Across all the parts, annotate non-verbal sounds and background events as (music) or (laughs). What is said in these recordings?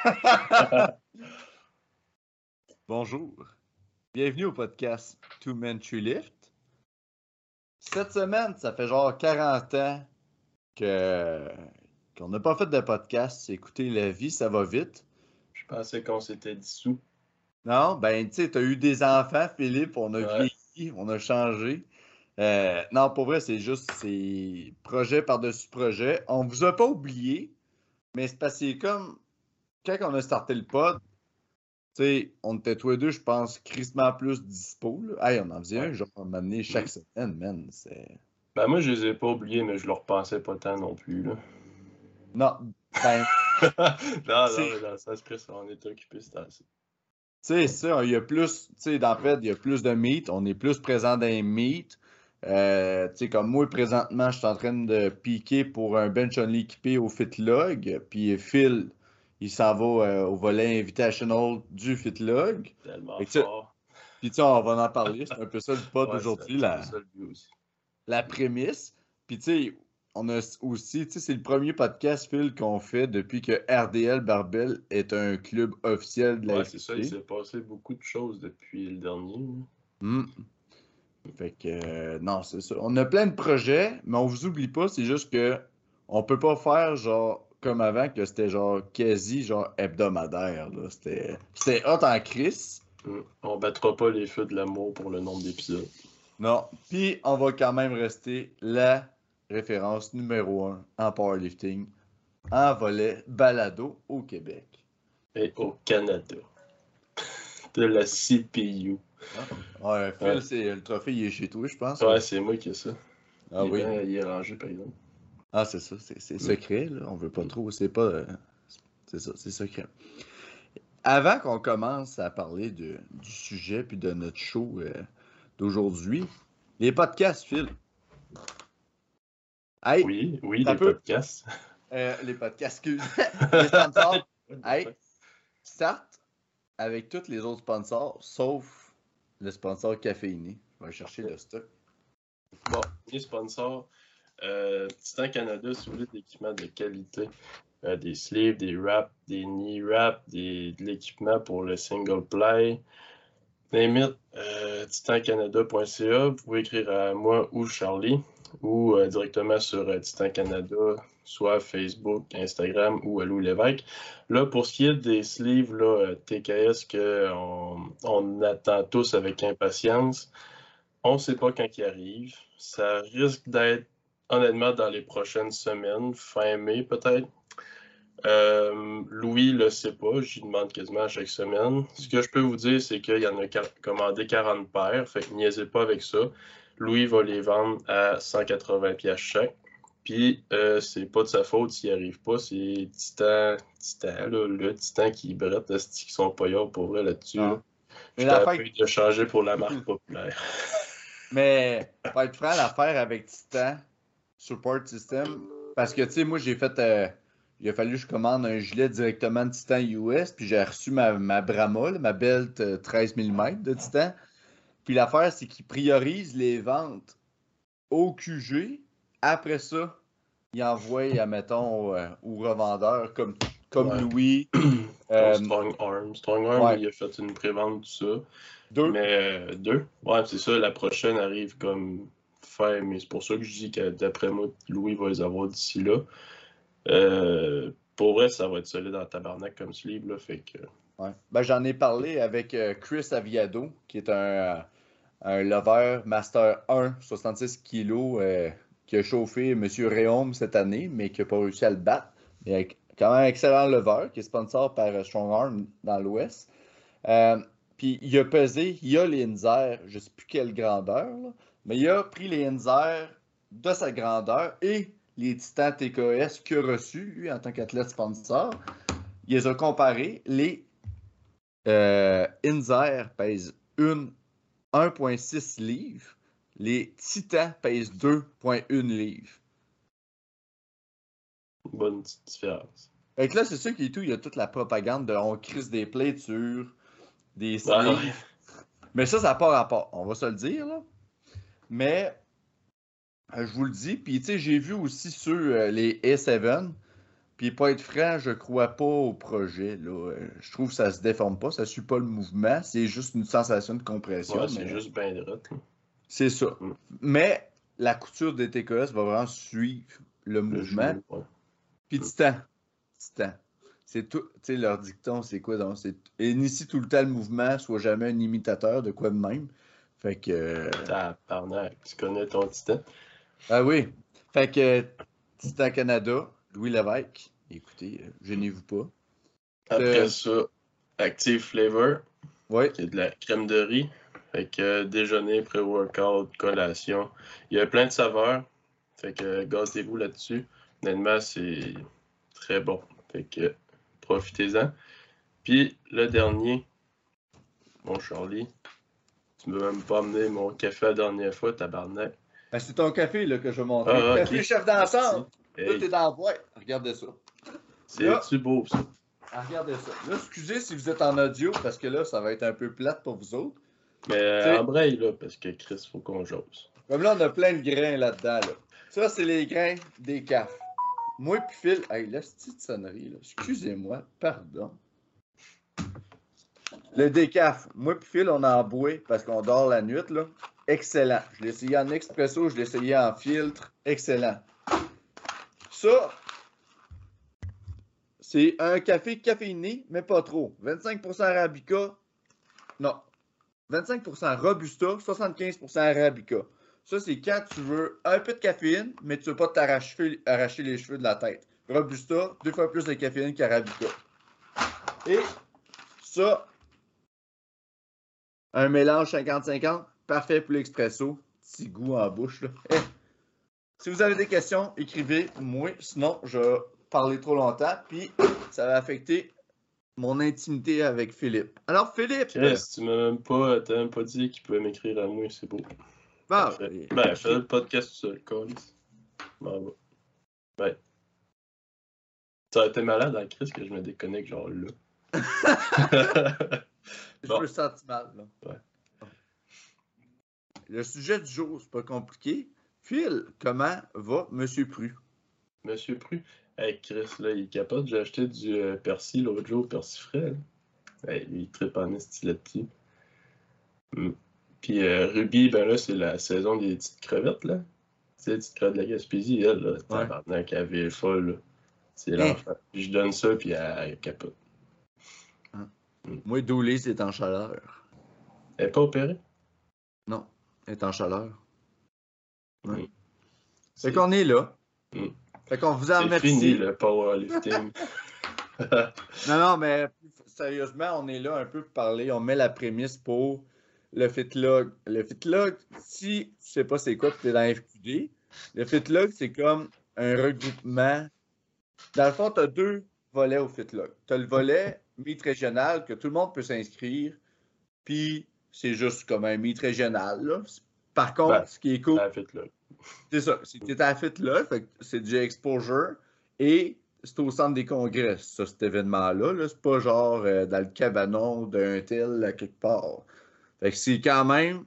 (laughs) Bonjour. Bienvenue au podcast Two Men Tree Lift. Cette semaine, ça fait genre 40 ans que qu'on n'a pas fait de podcast. Écoutez, la vie, ça va vite. Je pensais qu'on s'était dissous. Non, ben, tu sais, tu as eu des enfants, Philippe, on a ouais. vieilli, on a changé. Euh, non, pour vrai, c'est juste, c'est projet par-dessus projet. On vous a pas oublié, mais c'est parce que c'est comme quand on a starté le pod, tu sais, on était tous les deux, je pense, crissement plus dispo. Là. Hey, on en faisait un, genre, on m'a amené chaque semaine, man. C'est... Ben, moi, je les ai pas oubliés, mais je leur pensais pas tant non plus, là. Non, ben. (laughs) non, non, non, ça se presse, on est occupé, c'est assez. Tu sais, ça, il y a plus, tu sais, dans le fait, il y a plus de meet, on est plus présent dans les meet. Euh, tu sais, comme moi, présentement, je suis en train de piquer pour un bench only équipé au Fitlog. Puis Phil, il s'en va euh, au volet invitational du Fitlog. Tellement fort. Puis tu sais, on va en parler. C'est un peu ça le (laughs) pod Ouais, d'aujourd'hui, la, la prémisse. Puis tu sais, on a aussi, tu sais, c'est le premier podcast, Phil, qu'on fait depuis que RDL Barbell est un club officiel de la Ouais, c'est ça, il s'est passé beaucoup de choses depuis le dernier. Hmm. Fait que, euh, non, c'est ça. On a plein de projets, mais on vous oublie pas, c'est juste que on peut pas faire genre comme avant, que c'était genre quasi genre hebdomadaire. là. C'était c'était hot en crise. Mm. On battra pas les feux de l'amour pour le nombre d'épisodes. Non. Puis on va quand même rester la référence numéro un en powerlifting en volet balado au Québec. Et au Canada. (laughs) De la CPU. Ouais, Phil, Ouais. c'est le trophée, il est chez toi, je pense. Ouais, c'est moi qui ai ça. ah il, oui. bien- il est rangé, par exemple. Ah, c'est ça, c'est c'est secret, là. On veut pas trop, c'est pas. euh, c'est ça, c'est secret. Avant qu'on commence à parler de, du sujet puis de notre show euh, d'aujourd'hui, les podcasts, Phil. Hey, Oui, oui, les podcasts. euh, les podcasts, excuse. (laughs) les sponsors, hey, start avec tous les autres sponsors, sauf le sponsor caféiné. Je vais chercher le stock. Bon, les sponsors. Euh, Titan Canada, si vous voulez de l'équipement de qualité, euh, des sleeves, des wraps, des knee wraps, de l'équipement pour le single play. It, euh, titancanada.ca. Vous pouvez écrire à moi ou Charlie ou directement sur Titan Canada, soit Facebook, Instagram ou à Lou Lévesque. Là, pour ce qui est des sleeves là, TKS qu'on on attend tous avec impatience, on ne sait pas quand ils arrivent. Ça risque d'être honnêtement dans les prochaines semaines, fin mai peut-être. Euh, Louis le sait pas, j'y demande quasiment à chaque semaine. Ce que je peux vous dire, c'est qu'il y en a commandé 40 paires, fait que niaisez pas avec ça. Louis va les vendre à 180 pièces chaque. Puis euh, c'est pas de sa faute s'il arrive pas, c'est Titan, Titan là, le Titan qui brette, esti qui sont pas pour vrai là-dessus. Ah. là. Mais Je t'ai de changer pour la marque populaire. (laughs) Mais, pour être franc, l'affaire avec Titan, Support System, parce que, tu sais, moi, j'ai fait. euh, il a fallu que je commande un gilet directement de Titan US, puis j'ai reçu ma, ma Brahma, là, ma belt euh, 13 mm de Titan. Puis l'affaire, c'est qu'ils priorisent les ventes au QG. Après ça, ils envoient, admettons, euh, aux revendeurs comme, comme Ouais. Louis. (clears throat) Euh, Strong Arm. Strong Arm, ouais. il a fait une prévente, tout ça. deux. Mais euh, deux. Ouais, c'est ça. La prochaine arrive comme mais c'est pour ça que je dis que d'après moi, Louis va les avoir d'ici là. Euh, pour vrai, ça va être solide en tabarnak comme sleeve, là. Fait que. Ben, j'en ai parlé avec euh, Chris Aviado, qui est un, euh, un lover Master 1, 66 kg, euh, qui a chauffé M. Réaume cette année, mais qui n'a pas réussi à le battre. Est quand même un excellent lover, qui est sponsor par Strong Arm dans l'Ouest. Puis il a pesé, il a les je ne sais plus quelle grandeur, mais il a pris les Inzer de sa grandeur et les Titans TKS qu'il a reçus, lui, en tant qu'athlète sponsor. Il les a comparés. Les euh, Inzer pèsent une 1,6 livres. Les Titans pèsent 2,1 livres. Bonne petite différence. Fait que là, c'est sûr qu'il tout. Il y a toute la propagande de on crisse des sur des Ah, sleeves. ouais. Mais ça, ça n'a pas rapport. On va se le dire, là. Mais, euh, je vous le dis. Puis, tu sais, j'ai vu aussi sur euh, les A7. Puis, pour être franc, je crois pas au projet. Là. Euh, Je trouve que ça se déforme pas, ça suit pas le mouvement. C'est juste une sensation de compression. Ouais, c'est mais- juste bien droit. C'est ça. Mm. Mais la couture des TKS va vraiment suivre le Le mouvement. genou, ouais. Puis titan. Titan. C'est tout. Tu sais, leur dicton, c'est quoi donc? C'est initie tout le temps le mouvement, soit jamais un imitateur de quoi de même. Fait que. euh, Tabarnak, tu connais ton titan? Ah oui. Fait que Titan Canada, Louis Lévesque. Écoutez, euh, gênez-vous pas. Après Euh, ça, Active Flavor, Oui. qui est de la crème de riz. Fait que déjeuner, pré-workout, collation. Il y a plein de saveurs. Fait que gâtez-vous là-dessus. Honnêtement, c'est très bon. Fait que profitez-en. Puis le dernier, mon Charlie, tu m'as même pas amené mon café la dernière fois, tabarnak? Ben, c'est ton café là, que je vais montrer. Ah, café chef d'ensemble. Hey, Tout est dans la boîte. Regardez ça. c'est-tu beau, ça? Ah, regardez ça. Là, excusez si vous êtes en audio parce que là, ça va être un peu plate pour vous autres. Mais euh, T'sais- embraye, là, parce que Chris, faut qu'on jase. Comme là, on a plein de grains là-dedans. Là. Ça, c'est les grains des CAF. Moi puis Phil, hey, la petite sonnerie, là. excusez-moi, pardon. Le décaf, moi puis Phil, on en boit parce qu'on dort la nuit, là. Excellent. Je l'ai essayé en expresso, je l'ai essayé en filtre. Excellent. Ça, c'est un café caféiné, mais pas trop. 25% Arabica. Non. 25% Robusta, 75% Arabica. Ça, c'est quand tu veux un peu de caféine, mais tu veux pas t'arracher arracher les cheveux de la tête. Robusta, deux fois plus de caféine qu'Arabica. Et ça, un mélange 50-50, parfait pour l'expresso. Petit goût en bouche. Là. Eh. Si vous avez des questions, écrivez-moi. Sinon, je vais parler trop longtemps. Puis, ça va affecter mon intimité avec Philippe. Alors, Philippe! Chris, tu m'as même pas, t'as même pas dit qu'il pouvait m'écrire à moi, c'est beau. bon, Parfait. Ben, fais le podcast tout seul, Colis. Bon. Ouais. Ça aurait été malade en crise que je me déconnecte genre là. (laughs) (laughs) Je Bon. me sens mal. Là. Ouais. Le sujet du jour, c'est pas compliqué. Phil, comment va Monsieur Pru? Monsieur Pru. Hey Chris, là, il est capable. J'ai acheté du euh, persil l'autre jour, persil frais. là. Hey, lui, il tripe en là-dessus. Mm. Puis euh, Ruby, ben là, c'est la saison des petites crevettes, là. Tu sais, les petites crevettes de la Gaspésie, elle, là, tabarnak, elle est folle, là. C'est Hein? Puis je donne ça, puis elle, elle capote. Moi, Dooley, c'est en chaleur. Elle est pas opérée? Non, elle est en chaleur. Ouais. Fait C'est qu'on est là. Mm. Fait qu'on vous en c'est remercie. fini, le powerlifting. (laughs) Non, non, mais sérieusement, on est là un peu pour parler. On met la prémisse pour le fitlog. Le fitlog, si tu sais pas c'est quoi, tu es dans FQD, le fitlog, c'est comme un regroupement. Dans le fond, tu as deux volets au fitlog. Tu as le volet meet régional que tout le monde peut s'inscrire, puis c'est juste comme un meet régional. là. Par contre, Ben, ce qui est cool, c'est ça. T'es à la fête là, c'est du exposure et c'est au centre des congrès, ça, cet événement-là. -là, c'est pas genre euh, dans le cabanon d'un tel à quelque part. Fait que c'est quand même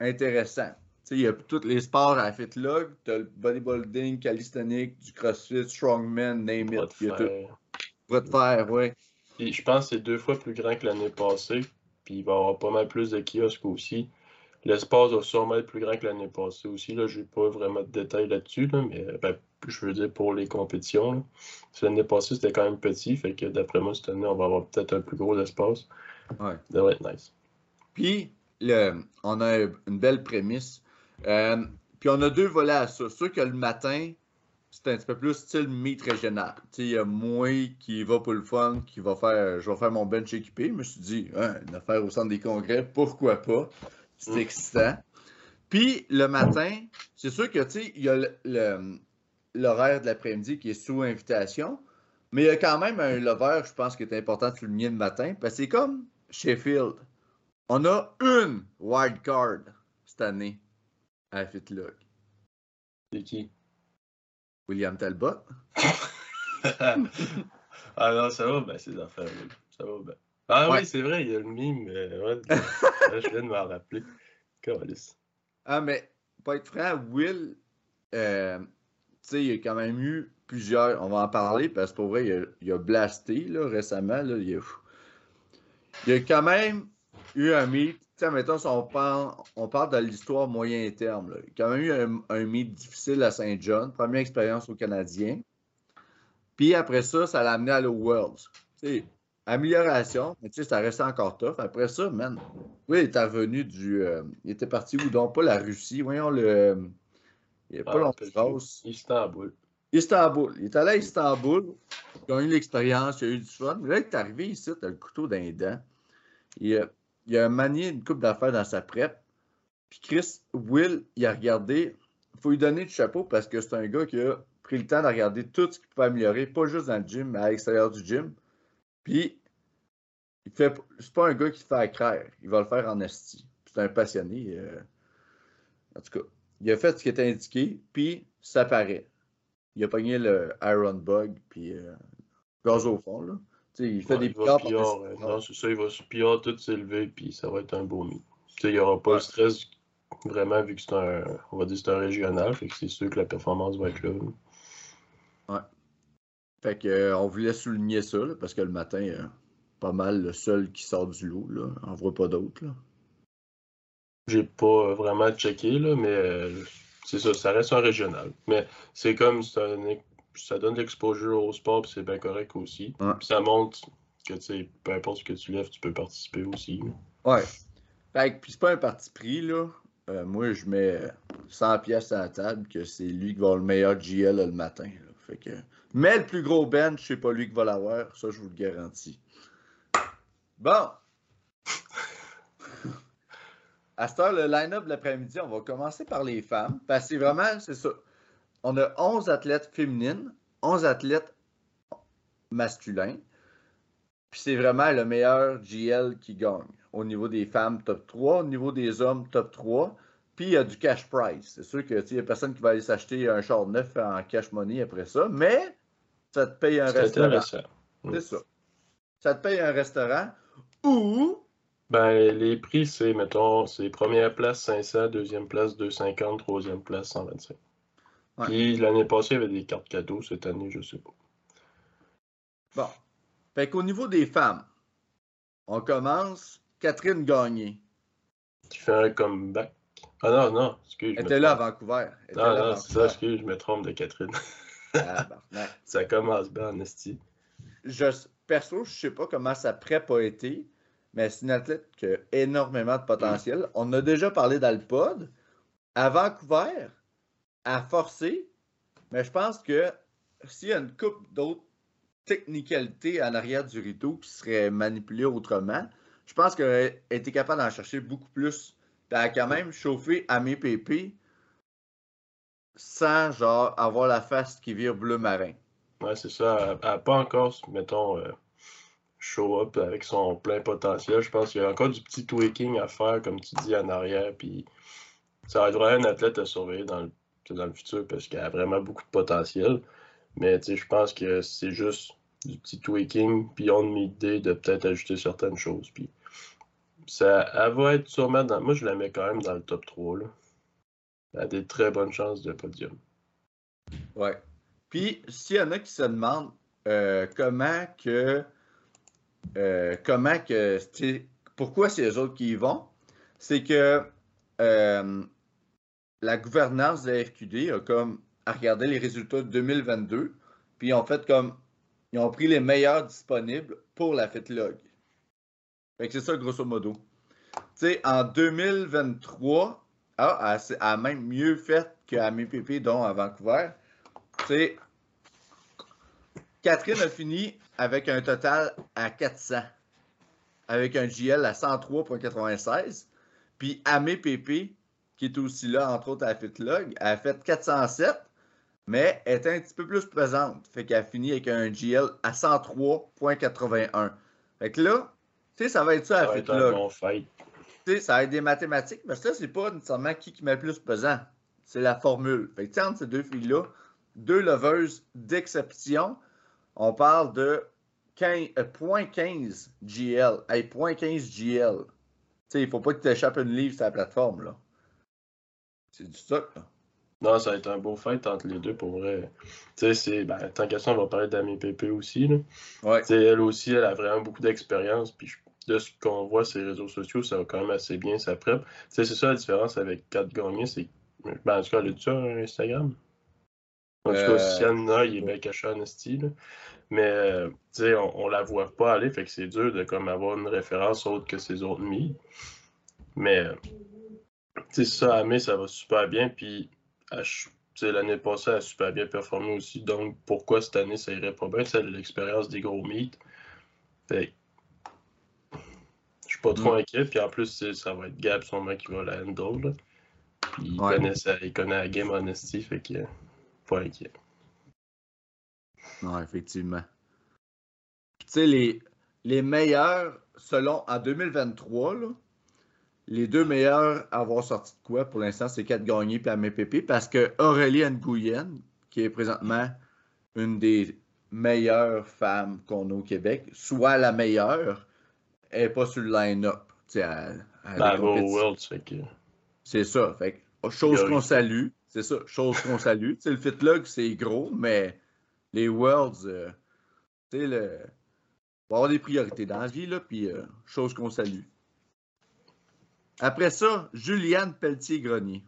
intéressant. Tu il y a tous les sports à la fête là. T'as le bodybuilding, calisthenics, du crossfit, strongman, name it. Il y a tout. Va te faire, ouais. Puis je pense que c'est deux fois plus grand que l'année passée. Puis il va y avoir pas mal plus de kiosques aussi. L'espace va sûrement être plus grand que l'année passée aussi. Là, je n'ai pas vraiment de détails là-dessus, là, mais ben, je veux dire pour les compétitions. L'année passée, c'était quand même petit. Fait que d'après moi, cette année, on va avoir peut-être un plus gros espace. Ouais. Ça devrait être nice. Puis, le- on a une belle prémisse. Euh, puis, on a deux volets à ça. Sûr que le matin, c'est un petit peu plus style meet régional. Tu sais, il y a moi qui va pour le fun, qui va faire, je vais faire mon bench équipé. Je me suis dit, hein, une affaire au centre des congrès, pourquoi pas? C'est Mm. excitant. Puis, le matin, c'est sûr que, il y a l'horaire de l'après-midi qui est sous invitation. Mais il y a quand même un lover, je pense, qui est important de souligner le matin. Parce que c'est comme Sheffield. On a une wild card cette année à Fitlog. C'est qui? William Talbot. (laughs) ah non, ça va, ben ces affaires Ça va bien. Ah Ouais. oui, c'est vrai, il y a le mime. euh, (laughs) ouais, je viens de m'en rappeler. Ah, mais pour être franc, Will, euh, sais, il y a quand même eu plusieurs. On va en parler parce que pour vrai, il a, il a blasté là, récemment. Là, il, a, il a quand même eu un meet. Sais, mettons, si on parle, on parle de l'histoire moyen terme. Là. Il a quand même eu un, un meet difficile à Saint John. Première expérience au Canadien. Puis après ça, ça l'a amené à le Worlds. Amélioration, mais tu sais, ça restait encore tough. Après ça, man, oui, il était revenu du. euh, il était parti où? Donc? Pas la Russie. Voyons le. Il n'y a pas Ah, longtemps. Istanbul. Istanbul. Il est allé à Istanbul. Il a eu l'expérience, il a eu du fun. Là, il est arrivé ici, tu as le couteau dans les dents. Il a, il a manié une coupe d'affaires dans sa prep. Puis Chris, Will, il a regardé. Il faut lui donner du chapeau parce que c'est un gars qui a pris le temps de regarder tout ce qu'il peut améliorer, pas juste dans le gym, mais à l'extérieur du gym. Puis, il fait, c'est pas un gars qui fait accraire. Il va le faire en esti. C'est un passionné. euh. En tout cas, il a fait ce qui était indiqué, puis ça paraît. Il a pogné le Iron Bug, puis euh, gaz au fond, là. Il fait Ouais, des euh, non, c'est ça, il va sur PR tout s'élever, puis ça va être un beau sais, il n'y aura pas Ouais. le stress, vraiment, vu que c'est un, on va dire, c'est un régional, fait que c'est sûr que la performance va être là. Fait que, euh, on voulait souligner ça, là, parce que le matin, euh, pas mal le seul qui sort du lot, là. On voit pas d'autres, là. J'ai pas euh, vraiment checké, là, mais c'est ça, ça reste un régional. Mais c'est comme, c'est un- ça donne de l'exposure au sport, puis c'est bien correct aussi. Ouais. Puis ça montre que, tu sais, peu importe ce que tu lèves, tu peux participer aussi. Ouais. Fait que, puis c'est pas un parti pris, là. Euh, moi, je mets euh, 100 pièces à la table que c'est lui qui va avoir le meilleur GL le matin. là. Fait que... Mais le plus gros bench, c'est pas lui qui va l'avoir. Ça, je vous le garantis. Bon. À cette heure, le line-up de l'après-midi, on va commencer par les femmes. Parce que c'est vraiment, c'est ça. On a 11 athlètes féminines, 11 athlètes masculins. Puis c'est vraiment le meilleur GL qui gagne. Au niveau des femmes, top 3. Au niveau des hommes, top 3. Puis il y a du cash prize. C'est sûr que il n'y a personne qui va aller s'acheter un char neuf en cash money après ça. Mais ça te paye un C'est restaurant. intéressant. C'est ça. Ça te paye un restaurant ou Ben, les prix, c'est, mettons, c'est première place 500, deuxième place 250, troisième place 125. Ouais. Puis l'année passée, il y avait des cartes cadeaux. Cette année, je sais pas. Bon. Fait qu'au niveau des femmes, on commence. Catherine Gagné. Qui fait un comeback. Ah non, non, excuse. je Elle était là à. Vancouver. Elle Non, non, c'est ça, excuse, je me trompe de Catherine. Tabarnak. (laughs) ça commence bien en esti. je, perso, je sais pas comment sa prep a été, mais c'est une athlète qui a énormément de potentiel. On a déjà parlé dans le pod. À Vancouver, à forcer, mais je pense que s'il y a une coupe d'autres technicalités en arrière du rideau qui seraient manipulées autrement, je pense qu'elle était capable d'en chercher beaucoup plus. Elle a quand même chauffé à mes PP sans genre avoir la face qui vire bleu marin. Ouais, c'est ça. Elle n'a pas encore, mettons, euh, show up avec son plein potentiel. Je pense qu'il y a encore du petit tweaking à faire, comme tu dis, en arrière. Puis ça va être un athlète à surveiller dans le, dans le futur parce qu'elle a vraiment beaucoup de potentiel. Mais je pense que c'est juste du petit tweaking, puis on a idée de peut-être ajouter certaines choses. Puis ça, elle va être sûrement dans. Moi, je la mets quand même dans le top 3. Là. Elle a des très bonnes chances de podium. Ouais. Puis, s'il y en a qui se demandent euh, comment que. euh, comment que. Pourquoi c'est eux autres qui y vont, c'est que euh, la gouvernance de la RQD a comme a regardé les résultats de 2022, puis ils ont fait comme. Ils ont pris les meilleurs disponibles pour la FitLog. Fait que c'est ça, grosso modo. Tu sais, en 2023, ah, elle, a même mieux fait qu'à MPP, dont à Vancouver. Tu sais, Catherine a fini avec un total à 400, avec un GL à 103,96. Puis Amé PP, qui est aussi là, entre autres à la FitLog, a fait 407, mais elle était un petit peu plus présente. Fait qu'elle a fini avec un GL à 103,81. Fait que là, tu sais, ça va être ça à Ça la va être un FitLog. bon fight. Tu sais, ça va être des mathématiques, mais ça, c'est pas nécessairement qui qui met le plus pesant. C'est la formule. Fait que, entre ces deux filles-là, deux leveuses d'exception, on parle de 15, euh, 0.15 GL. Hey, 0.15 GL. Tu sais, il faut pas que tu t'échappes une livre sur la plateforme, là. C'est du stock, là. Non, ça va être un beau fight entre les deux pour vrai. Tu sais, c'est. Ben, tant qu'à ça, on va parler d'Ami Pépé aussi. Là. Ouais. Elle aussi, elle a vraiment beaucoup d'expérience. Puis de ce qu'on voit sur les réseaux sociaux, ça va quand même assez bien sa prep. Tu sais, c'est ça la différence avec 4 gagnés, c'est. Ben, en tout cas, elle a-tu un Instagram? En tout cas, Euh, si a, il est bien caché en esti, là. Mais, euh, tu sais, on, on la voit pas aller, fait que c'est dur de comme avoir une référence autre que ses autres mi. Mais, euh, sais, ça, Amé, ça va super bien. Puis, à l'année passée, elle a super bien performé aussi. Donc, pourquoi cette année, ça irait pas bien? C'est l'expérience des gros meets? Fait je suis pas trop Mm. inquiet. Puis, en plus, ça va être Gab, son mec, qui va la handle. là. Puis, il, Ouais. connaît ça- il connaît la game honesty, fait que, pas inquiet. Non, effectivement. Tu sais, les, les meilleurs, selon en 2023, là, les deux meilleurs à avoir sorti de quoi pour l'instant, c'est 4 gagnés puis Amé Pépé parce que Aurélie Nguyen, qui est présentement une des meilleures femmes qu'on a au Québec, soit la meilleure, elle n'est pas sur le line-up. Ben. World. C'est ça. Fait que, chose qu'on salue. C'est ça. Chose qu'on salue. Tu sais, le fitlog, c'est gros, mais les Worlds, euh, tu sais, le. Il va y avoir des priorités dans la vie, là, puis euh, chose qu'on salue. Après ça, Juliane Pelletier-Grenier.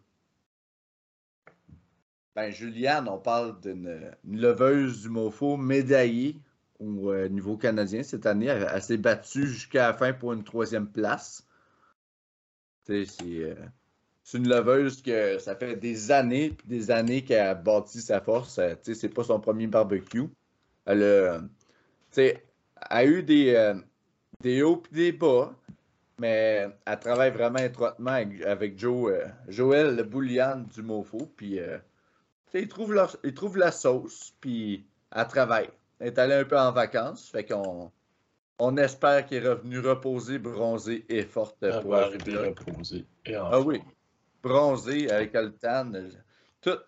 Ben, Juliane, on parle d'une une leveuse du MOFO médaillée au euh, niveau canadien cette année. Elle, s'est battue jusqu'à la fin pour une troisième place. Euh, c'est une leveuse que ça fait des années puis des années qu'elle a bâti sa force. Euh, c'est pas son premier barbecue. Elle a, eu des, des hauts et des bas, mais elle travaille vraiment étroitement avec, avec Joe, euh, Joël le Boulian du Mofo. Puis, euh, ils trouvent, leur- ils trouvent la sauce, puis elle travaille. Elle est allée un peu en vacances, fait qu'on on espère qu'elle est revenue reposée, bronzée et forte Elle pour va la arriver finale. reposée. Et en Ah oui. Bronzé avec le tan, euh, tout.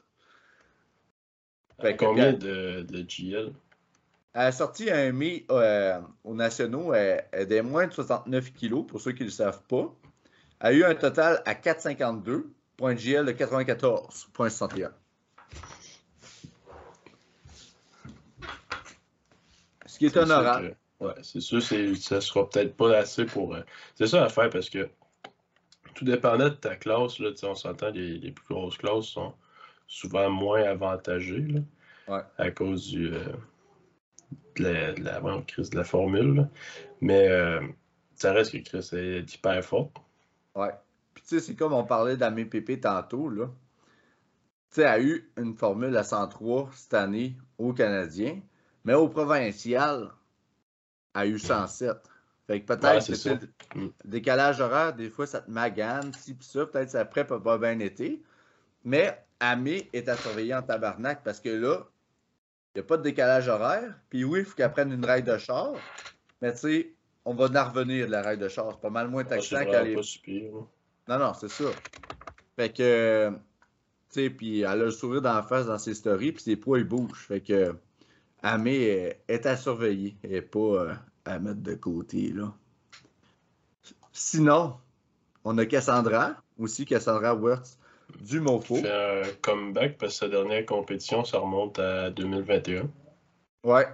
Fait que, Combien de, de GL? Elle a sorti un mi euh, aux nationaux, elle, elle est des moins de 69 kilos, pour ceux qui ne le savent pas. Elle a eu un total à 4,52, point de GL de 94,61. Ce qui est honorable. que- ouais, c'est sûr, ça sera peut-être pas assez pour. euh, c'est ça à faire parce que tout dépendant de ta classe, là, on s'entend, les, les plus grosses classes sont souvent moins avantagées là, Ouais. à cause du, euh, de, la, de, la, bon, Chris, de la formule. là. Mais euh, ça reste que Chris est hyper fort. Ouais. Puis tu sais, c'est comme on parlait d'Amé Pépé tantôt, là. Tu sais, a eu une formule à 103 cette année au Canadien, mais au provincial, elle a eu 107. Fait que peut-être Ouais, le Mm. décalage horaire, des fois, ça te magane, ci pis ça, peut-être ça prep pas bien été. Mais Amé est à surveiller en tabarnak parce que là, il n'y a pas de décalage horaire. Puis oui, il faut qu'elle prenne une raille de char. Mais tu sais, on va en revenir de la raille de char. C'est pas mal moins Ah, taxant qu'elle est pas là. non, non, c'est ça. Fait que, tu sais, puis elle a le sourire dans la face dans ses stories, puis ses poids, ils bougent. Fait que, Amé est, est à surveiller et pas euh, à mettre de côté, là. Sinon, on a Cassandra, aussi Cassandra Wirtz du Mofo. fait un comeback parce que sa dernière compétition, ça remonte à 2021. Ouais.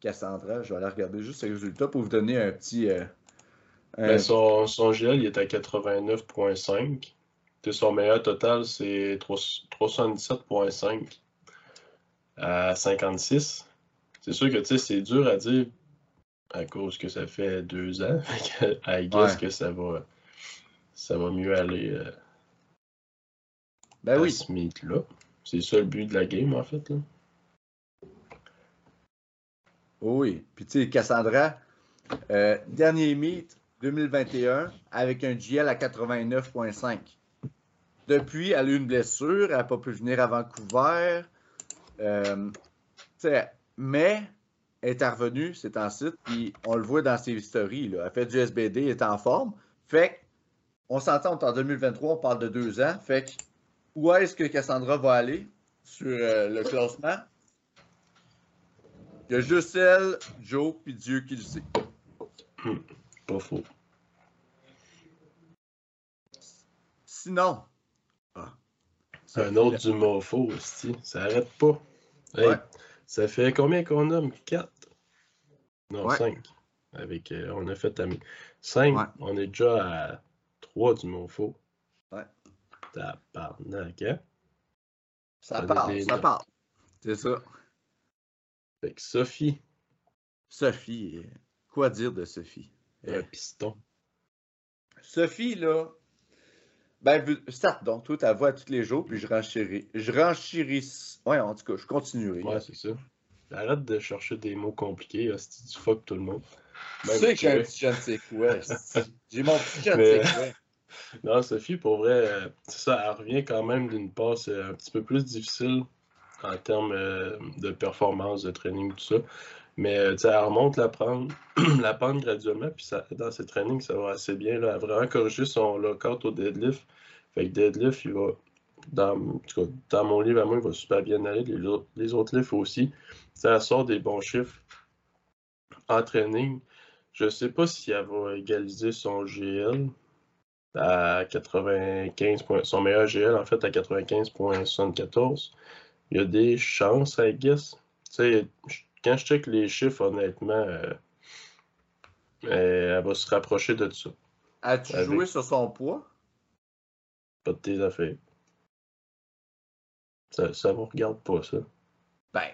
Cassandra, je vais aller regarder juste ses résultats pour vous donner un petit. euh, un- Ben, son, son GL, il est à 89.5. Tu sais, Son meilleur total, c'est 3- 317.5 à 56. C'est sûr que c'est dur à dire à cause que ça fait deux ans. (laughs) I guess Ouais. que ça va, ça va mieux aller euh, Ben oui. ce meet-là. C'est ça le but de la game, en fait. Là. Oui. Puis tu sais, Cassandra, euh, dernier meet 2021 avec un GL à 89.5. Depuis, elle a eu une blessure, elle n'a pas pu venir à Vancouver. Euh, tu sais, mais elle est revenue, c'est en site, puis on le voit dans ses stories. Là. Elle fait du SBD, elle est en forme. Fait on s'entend, on est en 2023, on parle de deux ans. Fait que, où est-ce que Cassandra va aller sur euh, le classement? Il y a juste elle, Joe, puis Dieu qui le sait. Pas faux. Sinon, ah, Un autre du mofo aussi. Ça arrête pas. Hey, Ouais. Ça fait combien qu'on a? 4? Non, Ouais. 5. Avec, euh, on a fait 5. Ouais. On est déjà à 3 du mofo. Ouais. Tabarnak, hein? Ça Ça parle, devient ça là. parle. C'est ça. Fait que Sophie, Sophie, quoi dire de Sophie? un piston. Sophie, là, ben, start donc, toi, ta voix tous les jours, puis je renchéris. Je renchéris. Ouais, en tout cas, je continuerai. Ouais, c'est ça. Arrête de chercher des mots compliqués, hostie, tu fuck tout le monde. tu sais que j'ai un petit je ne sais quoi. (laughs) J'ai mon petit je ne Mais- sais quoi? Non, Sophie, pour vrai, euh, ça, revient quand même d'une passe euh, un petit peu plus difficile en termes euh, de performance, de training, tout ça. Mais elle remonte la pente, (clears throat) la pente graduellement, puis ça, dans ses trainings, ça va assez bien. Là. Elle a vraiment corrigé son lockout au deadlift. Fait que deadlift, il va, dans, en tout cas, dans mon livre à moi, il va super bien aller. Les, autres- les autres lifts aussi. Ça elle sort des bons chiffres en training. Je sais pas si elle va égaliser son GL à 95 points. Son meilleur GL, en fait, à 95.74. Il y a des chances, I guess. Tu sais, je- quand je check les chiffres, honnêtement, euh, euh, elle va se rapprocher de ça. As-tu Avec- joué sur son poids? Pas de tes affaires. Ça, ça vous regarde pas, ça. Ben,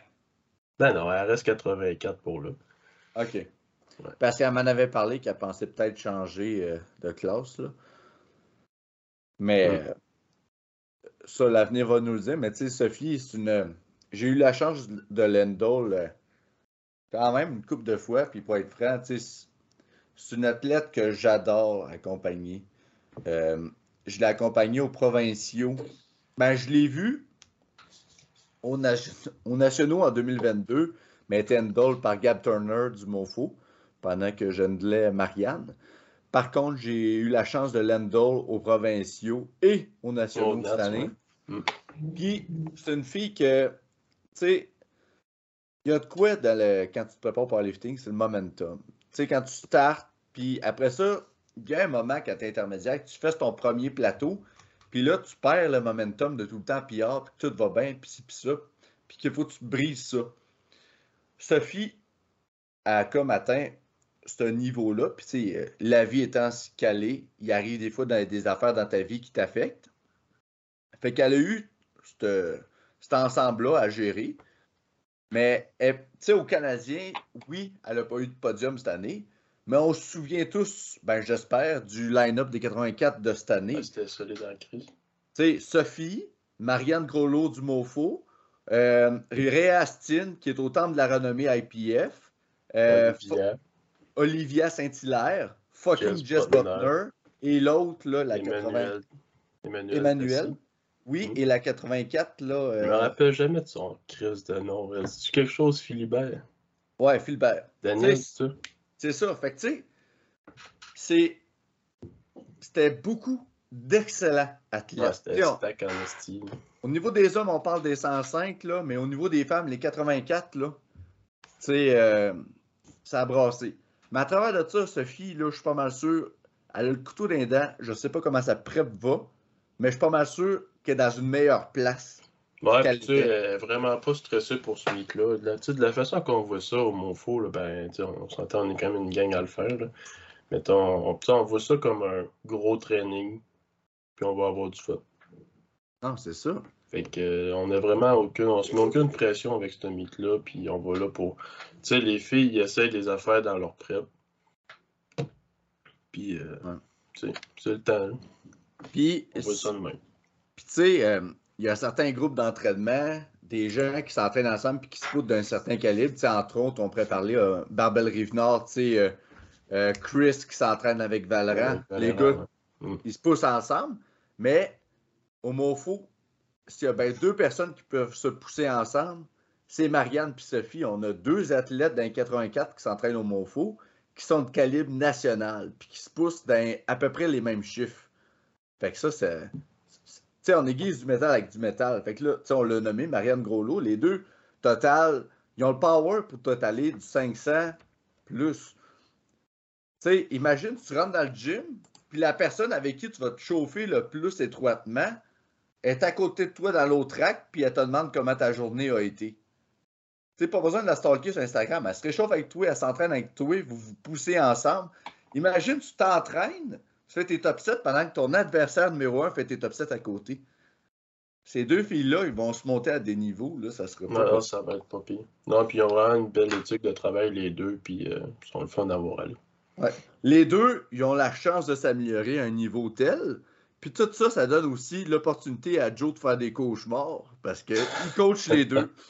Ben non, elle reste 84 pour là. OK. Parce qu'elle m'en avait parlé qu'elle pensait peut-être changer euh, de classe, là. Mais Mm. ça, l'avenir va nous le dire. Mais tu sais, Sophie, c'est une. J'ai eu la chance de l'Endol euh, quand même une couple de fois. Puis pour être franc, tu sais, c'est- une athlète que j'adore accompagner. Euh, je l'ai accompagnée aux provinciaux. Ben, je l'ai vue aux, nation- aux nationaux en 2022, mais elle était endol par Gab Turner du Mofo pendant que je Marianne. Par contre, j'ai eu la chance de l'endol aux provinciaux et aux nationaux Aux cette année. ouais. Mm. Puis, c'est une fille que, tu sais, il y a de quoi dans le, quand tu te prépares pour le lifting, c'est le momentum. Tu sais, quand tu startes, puis après ça, il y a un moment quand tu es intermédiaire, que tu fais ton premier plateau, puis là, tu perds le momentum de tout le temps, puis ah, puis tout va bien, puis ci, puis ça, puis qu'il faut que tu brises ça. Sophie a comme atteint ce niveau-là, puis tu sais, euh, la vie étant calée, il arrive des fois dans des affaires dans ta vie qui t'affectent. Fait qu'elle a eu cet ensemble-là à gérer. Mais, elle- tu sais, au Canadien, oui, elle n'a pas eu de podium cette année, mais on se souvient tous, ben j'espère, du line-up des 84 de cette année. Ouais, C'était solide en crise. Tu sais, Sophie, Marianne Groslo du MoFo, euh, Réa Astin, qui est au temple de la renommée IPF, euh, Olivia Saint-Hilaire, fucking Jess Jess et l'autre, là, la 80... Emmanuel. Emmanuel. Emmanuel. Tessie. Oui, Mhm. et la 84, là... Je me euh, rappelle jamais de son crise de nom. C'est quelque chose, Philibert? Ouais, Philbert. Daniel, c'est ça? C'est ça. Fait que, tu sais, c'est... C'était beaucoup d'excellents athlètes. Ouais, c'était en. Au niveau des hommes, on parle des 105, là, mais au niveau des femmes, les 84, là, tu sais, euh, ça a brassé. Mais à travers de ça, Sophie, là, je suis pas mal sûr, elle a le couteau dans les dents. Je sais pas comment sa prep va, mais je suis pas mal sûr qu'elle est dans une meilleure place. Ouais, tu sais, elle est vraiment pas stressée pour ce meet-là. De de la façon qu'on voit ça au là, ben, sais, on s'entend, on est quand même une gang à le faire. Là. Mettons, on, on voit ça comme un gros training, puis on va avoir du fun. Non, c'est ça. Fait que, euh, on a vraiment aucune, on se met aucune pression avec ce meet-là, puis on va là pour. Tu sais, les filles, ils essayent des affaires dans leur prep. Puis, euh, Ouais. tu sais, c'est le temps. là. Puis, On voit ça de même. Puis tu sais, euh, il y a certains groupes d'entraînement, des gens qui s'entraînent ensemble puis qui se foutent d'un certain calibre. Tu sais, entre autres, on pourrait parler à Barbel Rive-Nord, tu sais, euh, euh, Chris qui s'entraîne avec Valorant. Ouais, Les Valorant, gars, ouais. Mm. ils se poussent ensemble. Mais au MoFo, s'il y a bien deux personnes qui peuvent se pousser ensemble, c'est Marianne puis Sophie. On a deux athlètes les 84 qui s'entraînent au MoFo, qui sont de calibre national, puis qui se poussent dans à peu près les mêmes chiffres. Fait que ça, c'est. Tu sais, on aiguise du métal avec du métal. Fait que là, tu sais, on l'a nommé Marianne Groslot. Les deux, total, ils ont le power pour totaler du 500 plus. Tu sais, imagine, tu rentres dans le gym, puis la personne avec qui tu vas te chauffer le plus étroitement, est à côté de toi dans l'autre rack, puis elle te demande comment ta journée a été. Tu sais, pas besoin de la stalker sur Instagram. Elle se réchauffe avec toi, elle s'entraîne avec toi, vous vous poussez ensemble. Imagine, tu t'entraînes, tu fais tes top 7 pendant que ton adversaire numéro 1 fait tes top 7 à côté. Ces deux filles-là, ils vont se monter à des niveaux, là, ça sera pas. Non, ça va être pas pire. Non, puis ils ont vraiment une belle éthique de travail, les deux, puis euh, ils sont le fun d'avoir. Ouais. Les deux, ils ont la chance de s'améliorer à un niveau tel. Puis tout ça, ça donne aussi l'opportunité à Joe de faire des cauchemars parce qu'il coach les deux. (laughs)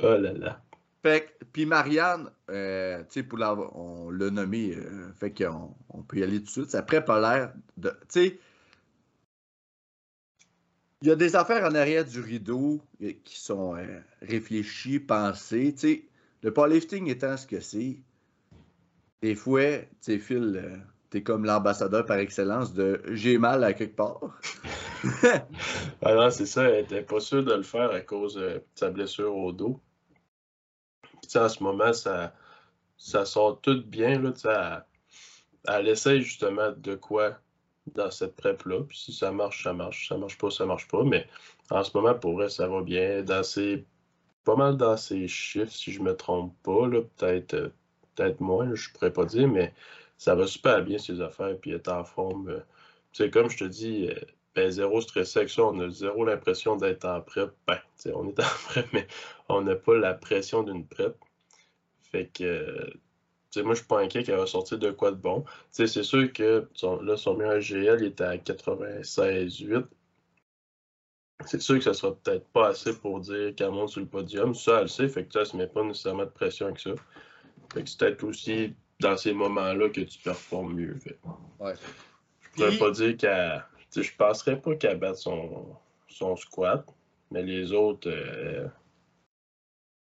Oh là là. Fait puis Marianne, euh, tu sais, pour on l'a nommé, euh, fait qu'on on peut y aller tout de suite. Ça prépare l'air de. Tu sais, il y a des affaires en arrière du rideau euh, qui sont réfléchies, pensées. Tu sais, le powerlifting étant ce que c'est, des fois, tu sais, Phil, t'es comme l'ambassadeur par excellence de j'ai mal à quelque part. (laughs) ah c'est ça, elle était pas sûre de le faire à cause de sa blessure au dos en ce moment, ça, ça sort tout bien. Là, elle, essaie justement de quoi dans cette prep-là. Si ça marche, ça marche. Ça marche pas, ça marche pas. Mais en ce moment, pour elle, ça va bien. Dans pas mal dans ses chiffres, si je me trompe pas. Peut-être euh, peut-être moins, je pourrais pas dire, mais ça va super bien ses affaires. Puis elle est en forme. C'est euh. comme je te dis, euh, ben, zéro stress avec ça. On a zéro l'impression d'être en prep. Ben, on est en (laughs) prep, mais on n'a pas la pression d'une prep. Fait que, moi, je suis pas inquiet qu'elle va sortir de quoi de bon. c'est sûr que là, son meilleur GL est à 96,8. C'est sûr que ça sera peut-être pas assez pour dire qu'elle monte sur le podium. Ça, elle sait, fait que ça, se met pas nécessairement de pression avec ça. Fait que c'est peut-être aussi dans ces moments-là que tu performes mieux. Fait. Ouais. Je pourrais pas dire qu'elle je penserais pas qu'elle batte son, son squat, mais les autres, euh,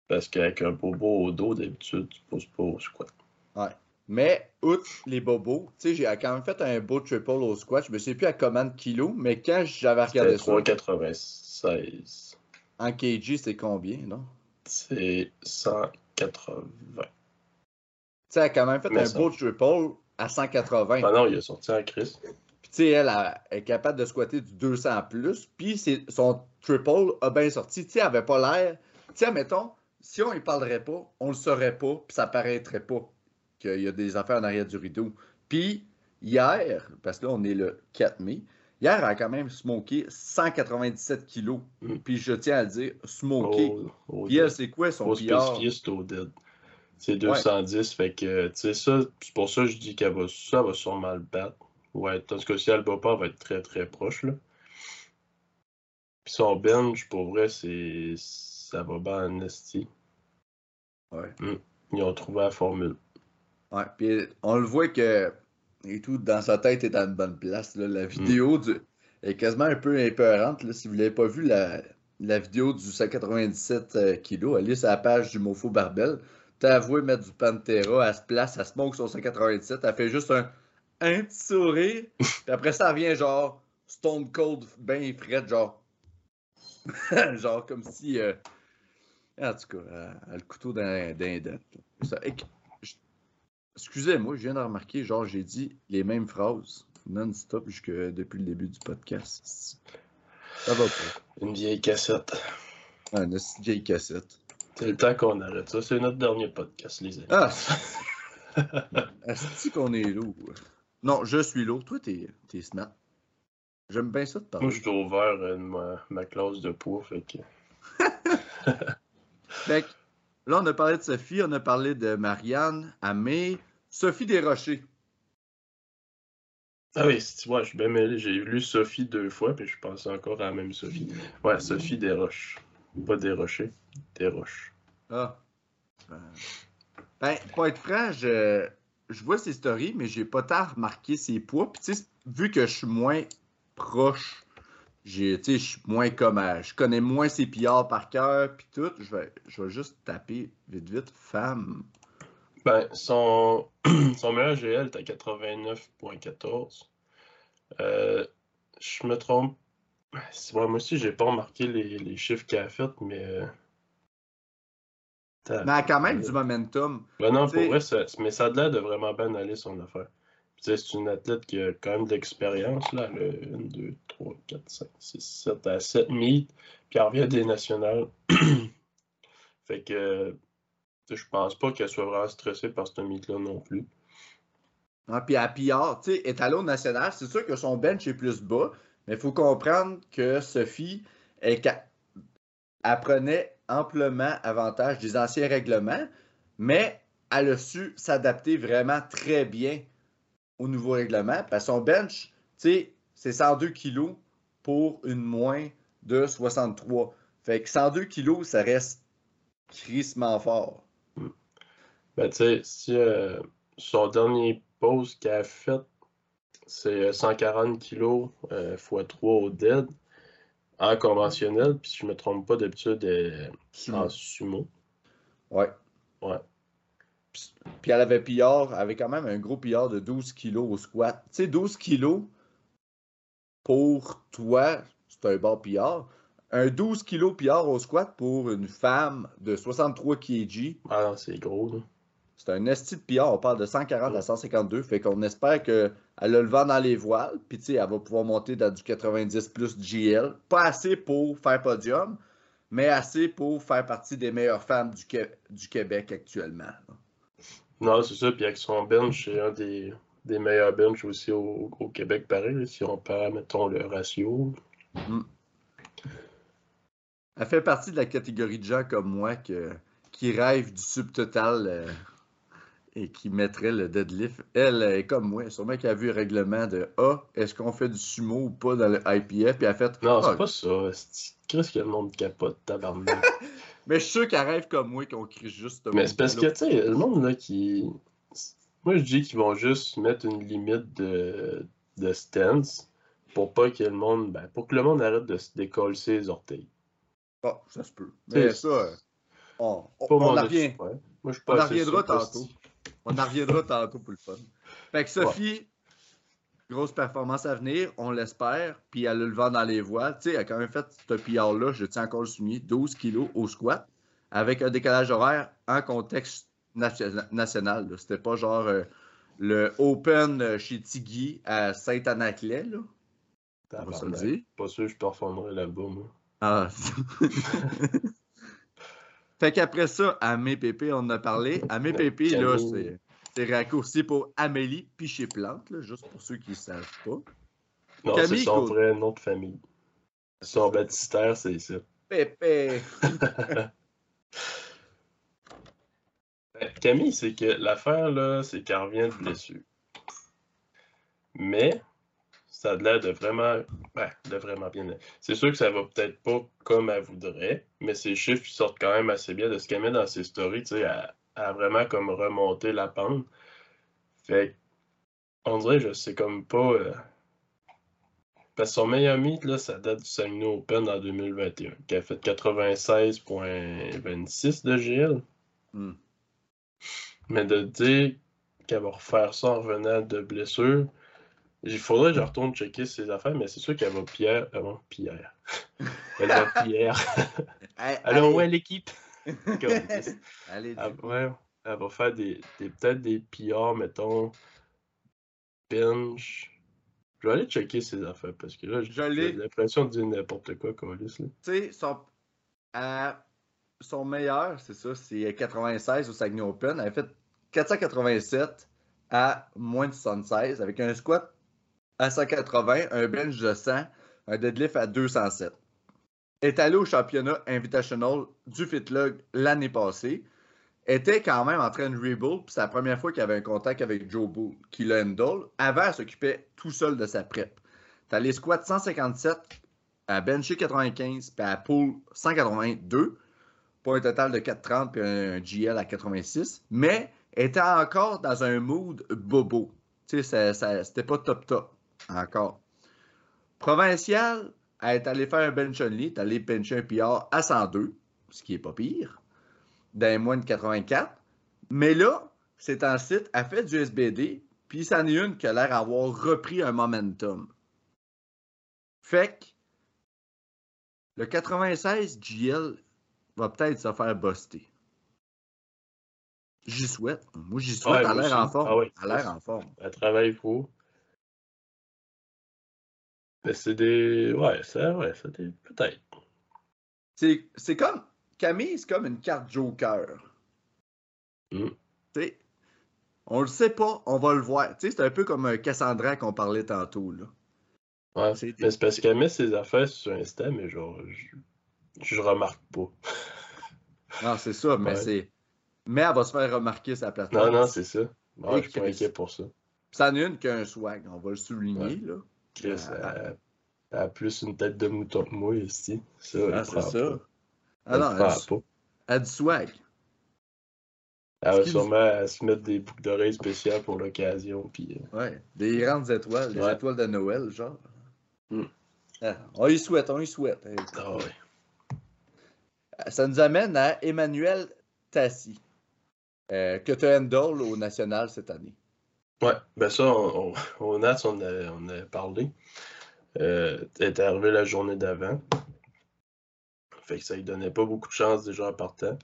parce qu'avec un bobo au dos, d'habitude, tu poses pas au squat. Ouais. Mais, outre les bobos, tu sais, j'ai quand même fait un beau triple au squat. Je me sais plus à combien de kilos, mais quand j'avais regardé ça. 3,96. En kg, c'est combien, non? C'est 180. Tu sais, elle a quand même fait un beau triple à 180. Ah non, il a sorti en crise sais, elle, est capable de squatter du 200 plus, puis son triple a bien sorti. Tu sais, elle avait pas l'air. Tu sais, mettons, si on ne parlerait pas, on le saurait pas, puis ça paraîtrait pas qu'il y a des affaires en arrière du rideau. Puis, hier, parce que là, on est le 4 mai, hier, elle a quand même smoké 197 kilos. Mm. Puis, je tiens à le dire, smoké. Oh, puis, c'est quoi son PR? C'est 210, fait que, tu sais, ça, c'est pour ça que je dis qu'elle va, ça va sûrement le battre. Ouais, ce que si elle bat pas, elle va être très très proche. Là. Puis son bench, pour vrai, c'est. ça va bien en esti. Ouais. Hmm. Ils ont trouvé la formule. Ouais, puis on le voit que. Et tout, dans sa tête, est dans une bonne place. Là. La vidéo du... est quasiment un peu épeurante. Là. Si vous l'avez pas vu, la, la vidéo du 197 euh, kg, elle est sur la page du Mofo Barbel. T'as avoué mettre du Pantera, elle se place, elle smoke sur 197, elle fait juste un un petit sourire. (laughs) Puis après, ça vient genre Stone Cold, ben frais, genre. (laughs) genre comme si. Euh, en tout cas, euh, le couteau d'un dent. Excusez-moi, je viens de remarquer, genre, j'ai dit les mêmes phrases non-stop jusque depuis le début du podcast. Ça va pas. Une vieille cassette. Ah, une vieille cassette. C'est le temps qu'on arrête ça. C'est notre dernier podcast, les amis. Ah! (laughs) Est-ce qu'on est lourd? Non, je suis lourd. Toi, t'es es smart. J'aime bien ça de parler. Moi, je suis ouvert euh, ma, ma, classe de poids, fait que... (laughs) fait que... Là, on a parlé de Sophie, on a parlé de Marianne, Amé, Sophie Desrochers. Ah oui, tu vois, je suis bien mêlé. J'ai lu Sophie deux fois, puis je pense encore à la même Sophie. Ouais, Sophie Desroches. Pas Desrochers, Desroches. Ah. Ben, ben pour être franc, je je vois ses stories, mais j'ai pas tant remarqué ses poids. Puis, tu sais, vu que je suis moins proche, j'ai, je suis moins comme. je connais moins ses pillards par cœur, puis tout. Je vais, je vais juste taper vite, vite, femme. Ben, son, (clears throat) son meilleur GL est à 89,14. Euh, je me trompe. Moi aussi, j'ai pas remarqué les, les chiffres qu'elle a fait, mais. Euh, mais elle a quand même du momentum. Ben non, pour vrai, ça, mais ça a l'air de vraiment bien aller son affaire. c'est une athlète qui a quand même de l'expérience, là. Le 1, 2, 3, 4, 5, 6, 7 à 7 meets. Puis elle revient des nationales. (clears throat) fait que je pense pas qu'elle soit vraiment stressée par ce meet-là non plus. Ah, puis à Pillard, tu sais, étalon national, c'est sûr que son bench est plus bas, mais il faut comprendre que Sophie, elle, elle prenait amplement avantage des anciens règlements, mais elle a su s'adapter vraiment très bien au nouveau règlement. Parce son bench, c'est 102 kilos pour une moins de 63. Fait que 102 kilos, ça reste crissement fort. Ben, tu sais, si euh, son dernier pause qu'elle a fait, c'est 140 kg x 3 au dead en conventionnel, puis si je me trompe pas d'habitude euh, en sumo. Ouais. Ouais. Puis elle avait pillard, elle avait quand même un gros pillard de 12 kg au squat. Tu sais, 12 kg pour toi, c'est un bon pillard. Un 12 kg pillard au squat pour une femme de 63 kg. Ah non, c'est gros, là. C'est un esti de pillard. On parle de 140 à 152. Fait qu'on espère qu'elle a le vent dans les voiles. Puis, tu sais, elle va pouvoir monter dans du 90 plus GL. Pas assez pour faire podium, mais assez pour faire partie des meilleures femmes du, du Québec actuellement. Non, c'est ça. Puis avec son bench, c'est un des, meilleurs bench aussi au, Québec, pareil. Si on parle, mettons, le ratio. Mm. Elle fait partie de la catégorie de gens comme moi qui rêvent du subtotal euh, et qui mettrait le deadlift. Elle est comme moi, sûrement qu'elle a vu le règlement de Ah, est-ce qu'on fait du sumo ou pas dans le IPF? Puis elle a fait Non, c'est ah, pas ça. Qu'est-ce que le monde capote, tabarnak? (laughs) Mais je suis sûr qu'elle rêve comme moi qu'on crie juste. Mais c'est parce que, tu sais, le monde là qui. Moi, je dis qu'ils vont juste mettre une limite de, de stance pour pas que le monde. Ben, pour que le monde arrête de se décoller ses orteils. Ah, ça se peut. Mais ça, on, on, on, en revient. Moi, je on en reviendra tantôt. On en reviendra tantôt pour le fun. Fait que Sophie, grosse performance à venir, on l'espère. Puis elle a le vent dans les voiles. Tu sais, elle a quand même fait ce pillard-là, je tiens encore le souligner, 12 kilos au squat, avec un décalage horaire en contexte national. C'était pas genre euh, le Open chez Tigui à Saint-Anaclet. Là. On va se le dire. Pas sûr que je performerai là-bas, moi. Ah. (laughs) (laughs) Fait qu'après ça, Amé Pépé, on en a parlé. Amé Pépé, là, c'est raccourci pour Amélie Piché-Plante, juste pour ceux qui ne savent pas. Non, c'est son vrai nom de famille. Son baptistère, c'est ça. Pépé! (laughs) Camille, c'est que l'affaire, là, c'est qu'elle revient de blessure. Mais ça a l'air de vraiment, ben, de vraiment bien. C'est sûr que ça va peut-être pas comme elle voudrait, mais ses chiffres sortent quand même assez bien de ce qu'elle met dans ses stories. Tu sais, a vraiment comme remonté la pente. Fait on dirait, je sais comme pas. Euh, parce que son meilleur meet, là, ça date du Saguenay Open en 2021, qui a fait 96,26 de GL. Hmm. Mais de dire qu'elle va refaire ça en revenant de blessure, il faudrait que je retourne checker ses affaires, mais c'est sûr qu'elle va Pierre. Euh, Pierre. (laughs) Elle va Pierre. (laughs) Alors, ouais, l'équipe. (laughs) Allez, Après, elle va faire des, des peut-être des PR, mettons. Pinch. Je vais aller checker ses affaires parce que là, j'ai l'impression de dire n'importe quoi, Colis. Tu sais, son, euh, son meilleur, c'est ça, c'est 96 au Saguenay Open. Elle a fait 487 à moins de 76 avec un squat à 180, un bench de 100, un deadlift à 207. Est allé au championnat Invitational du Fitlog l'année passée. Était quand même en train de rebuild, puis c'est la première fois qu'il avait un contact avec Joe Bull, qui l'a handle. Avant, s'occupait tout seul de sa prep. T'as les squats 157, à bencher 95, puis à pull 182, pour un total de 430 puis un GL à 86. Mais était encore dans un mood bobo. Tu sais, c'était pas top top encore. Provincial, elle est allée faire un bench only, est allée bencher un PR à 102, ce qui est pas pire, d'un moins de 84. Mais là, c'est un site, elle fait du SBD, puis c'en est une qui a l'air d'avoir repris un momentum. Fait que le 96 GL va peut-être se faire buster. J'y souhaite. Moi, j'y souhaite. Ouais, elle moi l'air en forme. Ah. Elle l'air en forme. Elle travaille trop. Mais c'est des. Ouais, c'est ouais, c'est des. Peut-être. C'est c'est comme. Camille, c'est comme une carte Joker. Mm. Tu sais, on le sait pas, on va le voir. Tu sais, c'est un peu comme un Cassandra qu'on parlait tantôt. Là. Ouais. C'est- Mais c'est parce qu'elle met ses affaires sur Insta, mais genre, je, je remarque pas. Non, c'est ça, mais Ouais. c'est. Mais elle va se faire remarquer sa plateforme. Non, non, c'est ça. Et je suis pas inquiet pour ça. Ça a une qui a un swag, on va le souligner. Là. Chris, Ah. elle, elle a plus une tête de mouton que moi ici. Ça, Ah, elle c'est ça. Ah Elle non, elle, elle a du swag. Elle Ce va sûrement se mettre des boucles d'oreilles spéciales pour l'occasion. Puis, euh, Ouais. Des grandes étoiles, des Ouais. étoiles de Noël, genre. Mm. Ah, on y souhaite, on y souhaite. ah ouais. Ça nous amène à Emmanuel Tassi, euh, que tu au national cette année. Ouais, ben ça, on, on, (laughs) on a, on a parlé. Euh, elle est arrivé la journée d'avant. Fait que ça lui donnait pas beaucoup de chance déjà en partant.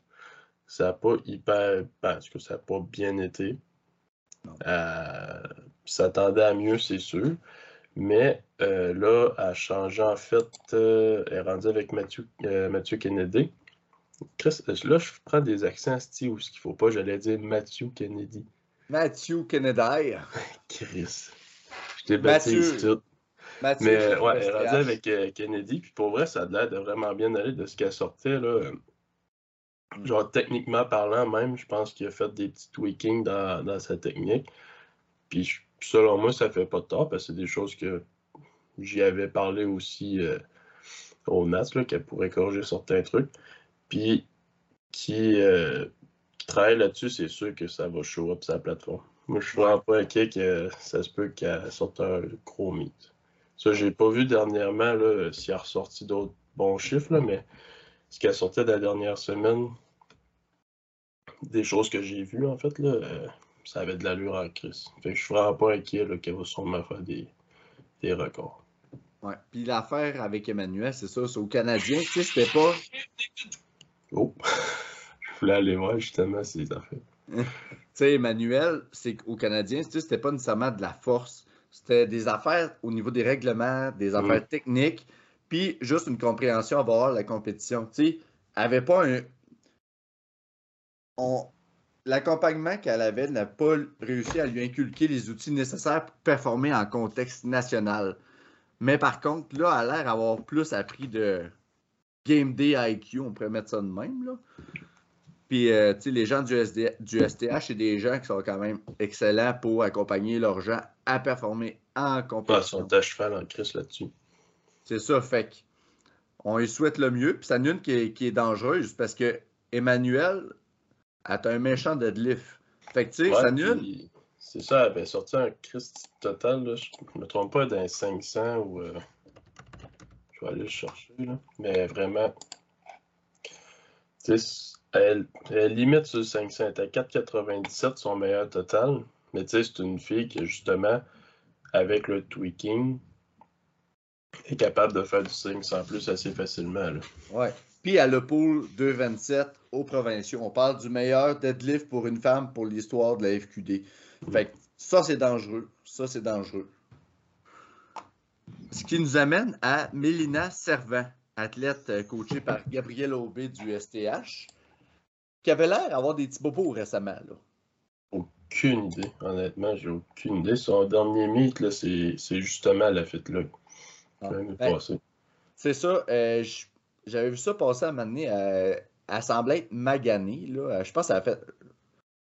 Ça n'a pas hyper. Ben, en tout cas, ça n'a pas bien été. Euh, s'attendait à mieux, c'est sûr. Mais euh, là, a changé en fait. euh, elle est rendue avec Mathieu, euh, Mathieu Kennedy. Chris, là, je prends des accents style où ce qu'il faut pas. J'allais dire Matthew Kennedy. Matthew Kennedy. Chris. Je t'ai baptisé tout. Mathieu Mais ouais, rendue avec euh, Kennedy. Puis pour vrai, ça a l'air de vraiment bien aller de ce qu'elle sortait. Là. Genre, techniquement parlant, même, je pense qu'il a fait des petits tweakings dans, dans sa technique. Puis je- selon moi, ça fait pas de tort parce que c'est des choses que j'y avais parlé aussi euh, au Nats, là, qu'elle pourrait corriger certains trucs. Puis qui, euh, qui travaille là-dessus, c'est sûr que ça va show up sa plateforme. Moi, je suis vraiment pas inquiet que ça se peut qu'elle sorte un gros meet. Ça, j'ai pas vu dernièrement s'il a ressorti d'autres bons chiffres, là, mais ce qu'elle sortait de la dernière semaine, des choses que j'ai vues, en fait, là, euh, ça avait de l'allure en crise. Fait que je suis vraiment pas inquiet qu'elle va sûrement faire des, des records. Ouais. Puis l'affaire avec Emmanuel, c'est ça, c'est au Canadien. Tu sais, c'était pas. Oh! (laughs) voulais aller voir justement ces affaires. (laughs) Tu sais, Emmanuel, c'est qu'au Canadien, tu sais, c'était pas nécessairement de la force. C'était des affaires au niveau des règlements, des affaires techniques, puis juste une compréhension à avoir la compétition. Tu sais, elle avait pas un. On... L'accompagnement qu'elle avait n'a pas réussi à lui inculquer les outils nécessaires pour performer en contexte national. Mais par contre, là, elle a l'air d'avoir plus appris de Game Day IQ, on pourrait mettre ça de même. Là. Puis, euh, tu sais, les gens du, SD, du STH, c'est des gens qui sont quand même excellents pour accompagner leurs gens à performer en Ah, ils compétition. sont à cheval en crise là-dessus. C'est ça, fait on lui souhaite le mieux. Puis, ça une qui est, qui est dangereuse parce que Emmanuel a un méchant deadlift. Fait que, tu sais, Ouais, ça une. C'est ça, elle avait sorti un Christ total, là, je me trompe pas, d'un 500 ou. euh, Je vais aller le chercher, là. Mais vraiment. Tu sais, elle, limite sur le 500. Elle est à 4,97 son meilleur total. Mais tu sais, c'est une fille qui, justement, avec le tweaking, est capable de faire du 500 plus assez facilement. Là. Ouais. Puis à le pool 2,27 aux provinciaux. On parle du meilleur deadlift pour une femme pour l'histoire de la FQD. Fait que ça, c'est dangereux. Ça, c'est dangereux. Ce qui nous amène à Mélina Servant, athlète euh, coachée par Gabriel Aubé du STH, qui avait l'air d'avoir des petits bobos récemment. Là. Aucune idée, honnêtement, j'ai aucune idée. Son dernier meet, là, c'est c'est justement la fête là. Ah. Ben. C'est ça. euh, J'avais vu ça passer à un moment donné. euh, elle semblait être maganée. Là. Euh, Je pense qu'elle a fait.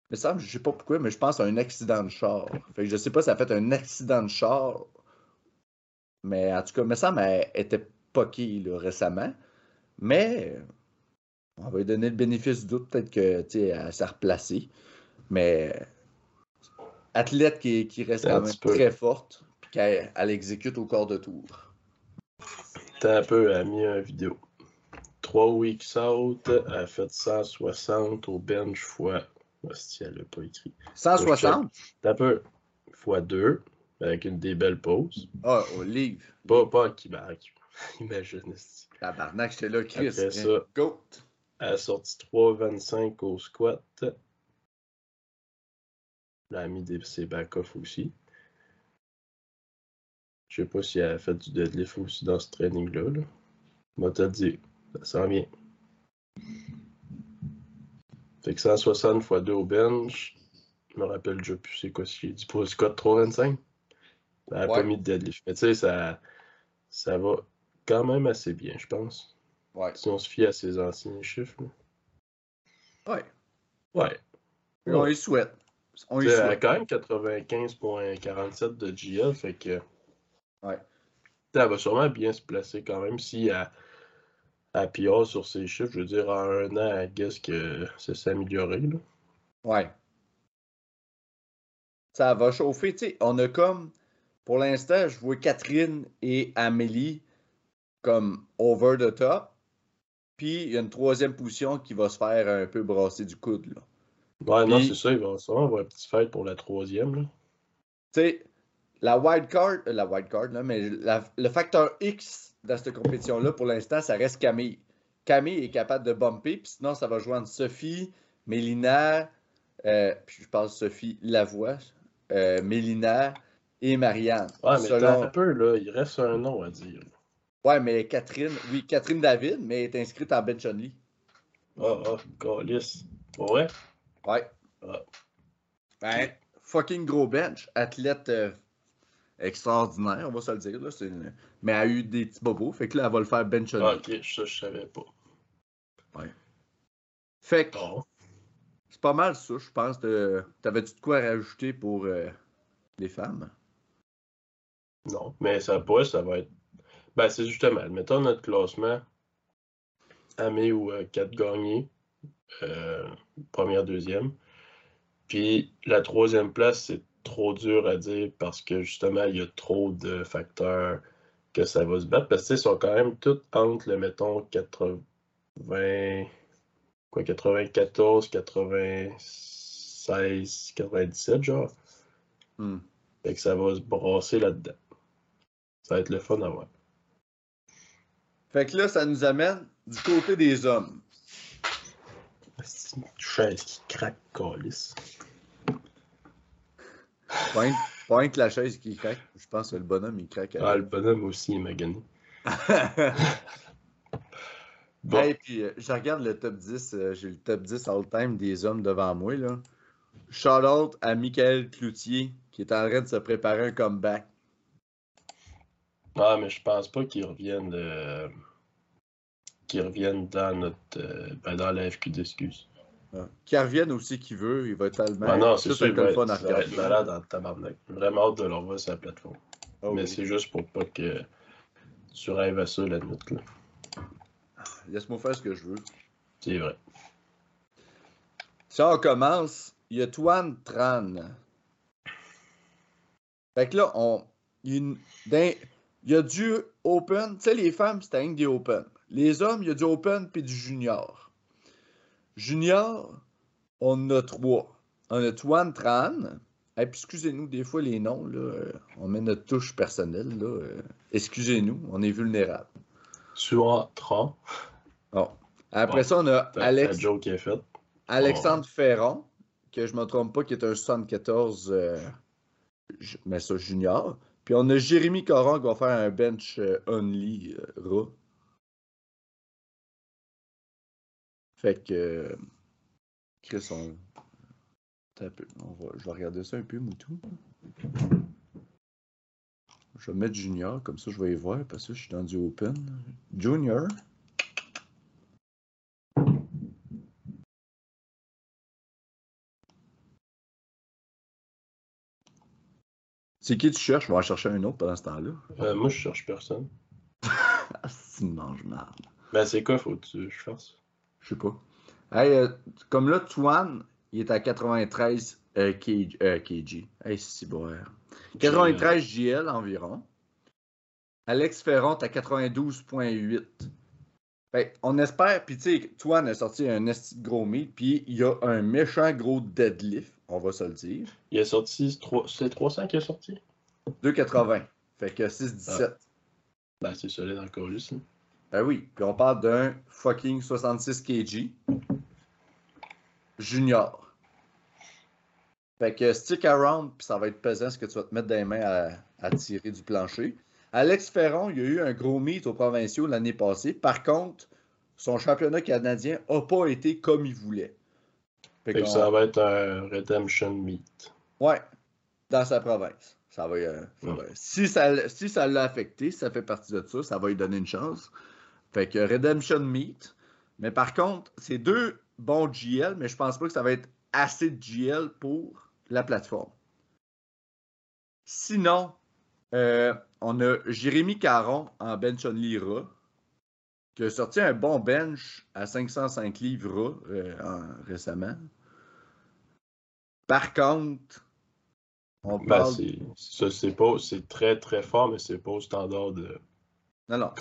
Me semble, je sais pas pourquoi, mais je pense à un accident de char. Fait que je sais pas si elle a fait un accident de char. Mais en tout cas, me semble qu'elle était poquée là, récemment. Mais euh, on va lui donner le bénéfice du doute. Peut-être que tu sais, elle s'est replacée. Mais athlète qui, qui reste quand même peu. très forte. Puis qu'elle elle exécute au corps de tour. T'as un peu, elle a mis une vidéo. Trois weeks out, elle a fait 160 au bench fois. Hostie, elle l'a pas écrit. 160? T'as un peu fois 2, avec une des belles pauses. Ah, au livre. Pas, pas qui marque. (laughs) Imagine. Tabarnak, j'étais là, Chris. Après ça. Goat. Elle a sorti 3,25 au squat. Elle a mis des, ses back-off aussi. Je sais pas si elle a fait du deadlift aussi dans ce training-là. Là. Moi, t'as dit, ça s'en vient. Fait que 160 x 2 au bench. Je me rappelle déjà plus c'est quoi si j'ai dit pour le Scott 325. Elle n'a Ouais. pas mis de deadlift. Mais tu sais, ça, ça va quand même assez bien, je pense. Ouais. Si on se fie à ses anciens chiffres. là. Ouais. Ouais. On y souhaite. On y souhaite. quand même 95.47 de GL, fait que. Ouais. Elle va sûrement bien se placer quand même si elle, elle PR sur ses chiffres. Je veux dire, en un an, elle guess que ça s'est amélioré. Là. Ouais. Ça va chauffer. Tu sais, on a comme, pour l'instant, je vois Catherine et Amélie comme over the top. Puis il y a une troisième position qui va se faire un peu brasser du coude. Là. Ouais, non, c'est ça, il va sûrement avoir une petite fête pour la troisième. Là. Tu sais, la wild card, euh, la wild card, là, mais la- le facteur X dans cette compétition-là, pour l'instant, ça reste Camille. Camille est capable de bumper, puis sinon, ça va joindre Sophie, Mélina, euh, puis je parle Sophie Lavoie, euh, Mélina et Marianne. Ouais, mais Selon- un peu, là, il reste un nom à dire. Ouais, mais Catherine, oui, Catherine David, mais elle est inscrite en bench only. Ah, ah, calice. Vrai? Ouais. Ah. Ben, fucking gros bench. Athlète euh, extraordinaire, on va se le dire. Là. une- Mais elle a eu des petits bobos, fait que là, elle va le faire bench only. Ah, ok, ça, je savais pas. Fait que c'est pas mal ça, je pense. T'avais-tu de quoi rajouter pour euh, les femmes? Non, mais ça pourrait, ça va être. Ben, c'est justement, mettons notre classement. Amé ou 4 gagnés. euh, première, deuxième. Puis la troisième place, c'est trop dur à dire parce que justement, il y a trop de facteurs que ça va se battre. Parce que tu sais, ils sont quand même tous entre, le, mettons, 80. Quoi, 94, 96, 97, genre. Hmm. Fait que ça va se brasser là-dedans. Ça va être le fun à voir. Fait que là, ça nous amène du côté des hommes. C'est une chaise qui craque, calice. Point que la chaise qui craque. Je pense que le bonhomme, il craque. Ah, le bonhomme aussi est magané. (laughs) Bon, Hey, puis euh, je regarde le top 10. euh, J'ai le top 10 all-time des hommes devant moi. Là. Shout out à Michael Cloutier qui est en train de se préparer un comeback. ah, mais je pense pas qu'ils reviennent euh, qu'ils reviennent dans notre euh, ben, dans la FQ d'excuses. Ah. Qu'il revienne aussi qui veut. Il va être tellement. Ah non, c'est sûr, un il va être, ça va être malade en tabarnak. Vraiment hâte de leur voir sur la plateforme. Oh, mais oui. c'est juste pour pas que tu rêves à ça la nuit, là. Laisse-moi faire ce que je veux. C'est vrai. Si on commence, il y a Toine Tran. Fait que là, on. Il y a, une- dans- il y a du open. Tu sais, les femmes, c'est rien que des open. Les hommes, il y a du open puis du junior. Junior, on en a trois. On a Toine Tran. Excusez-nous, des fois, les noms, là, euh, on met notre touche personnelle. Là, euh, excusez-nous, on est vulnérable. Tu entras. Bon. Après ça, on a Alex. est. Alexandre Ferron, que je ne me trompe pas, qui est un 74, euh, mets ça junior. Puis on a Jérémy Coron qui va faire un bench only raw. Fait que. Chris, on. On va... Je vais regarder ça un peu, Moutou. Je vais mettre junior, comme ça je vais y voir, parce que je suis dans du open. Junior. C'est qui tu cherches? Je vais en chercher un autre pendant ce temps-là. Euh, moi, je cherche personne. (laughs) Ah, c'est une mange marde. Ben, c'est quoi, faut que tu- je fasse? Je sais pas. Hey, euh, comme là, Tuan, il est à 93 euh, kg, euh, kg. Hey, c'est bon. 93 JL environ. Alex Ferron est à 92.8. Fait, on espère, puis tu sais, Tuan a sorti un esti gros meat, puis il y a un méchant gros deadlift, on va se le dire. Il est sorti, trois- c'est 300 qui est sorti? 2,80. Fait que 6,17. Ben, c'est solide encore, lui, ça. Ben oui, puis on parle d'un fucking 66 kg junior. Fait que stick around, puis ça va être pesant ce que tu vas te mettre dans les mains à, à tirer du plancher. Alex Ferron, il y a eu un gros meet aux provinciaux l'année passée. Par contre, son championnat canadien n'a pas été comme il voulait. Fait que ça va être un redemption meet. Ouais, dans sa province. Ça va, euh, va- Si ça si ça l'a affecté, si ça fait partie de ça, ça va lui donner une chance. Fait que Redemption Meet. Mais par contre, c'est deux bons GL, mais je pense pas que ça va être assez de GL pour la plateforme. Sinon, euh, on a Jérémy Caron en bench on Lira, qui a sorti un bon bench à 505 livres euh, en- récemment. Par contre, on Ben, parle. c'est, ça, c'est pas, c'est très très fort, mais c'est pas au standard de non, non.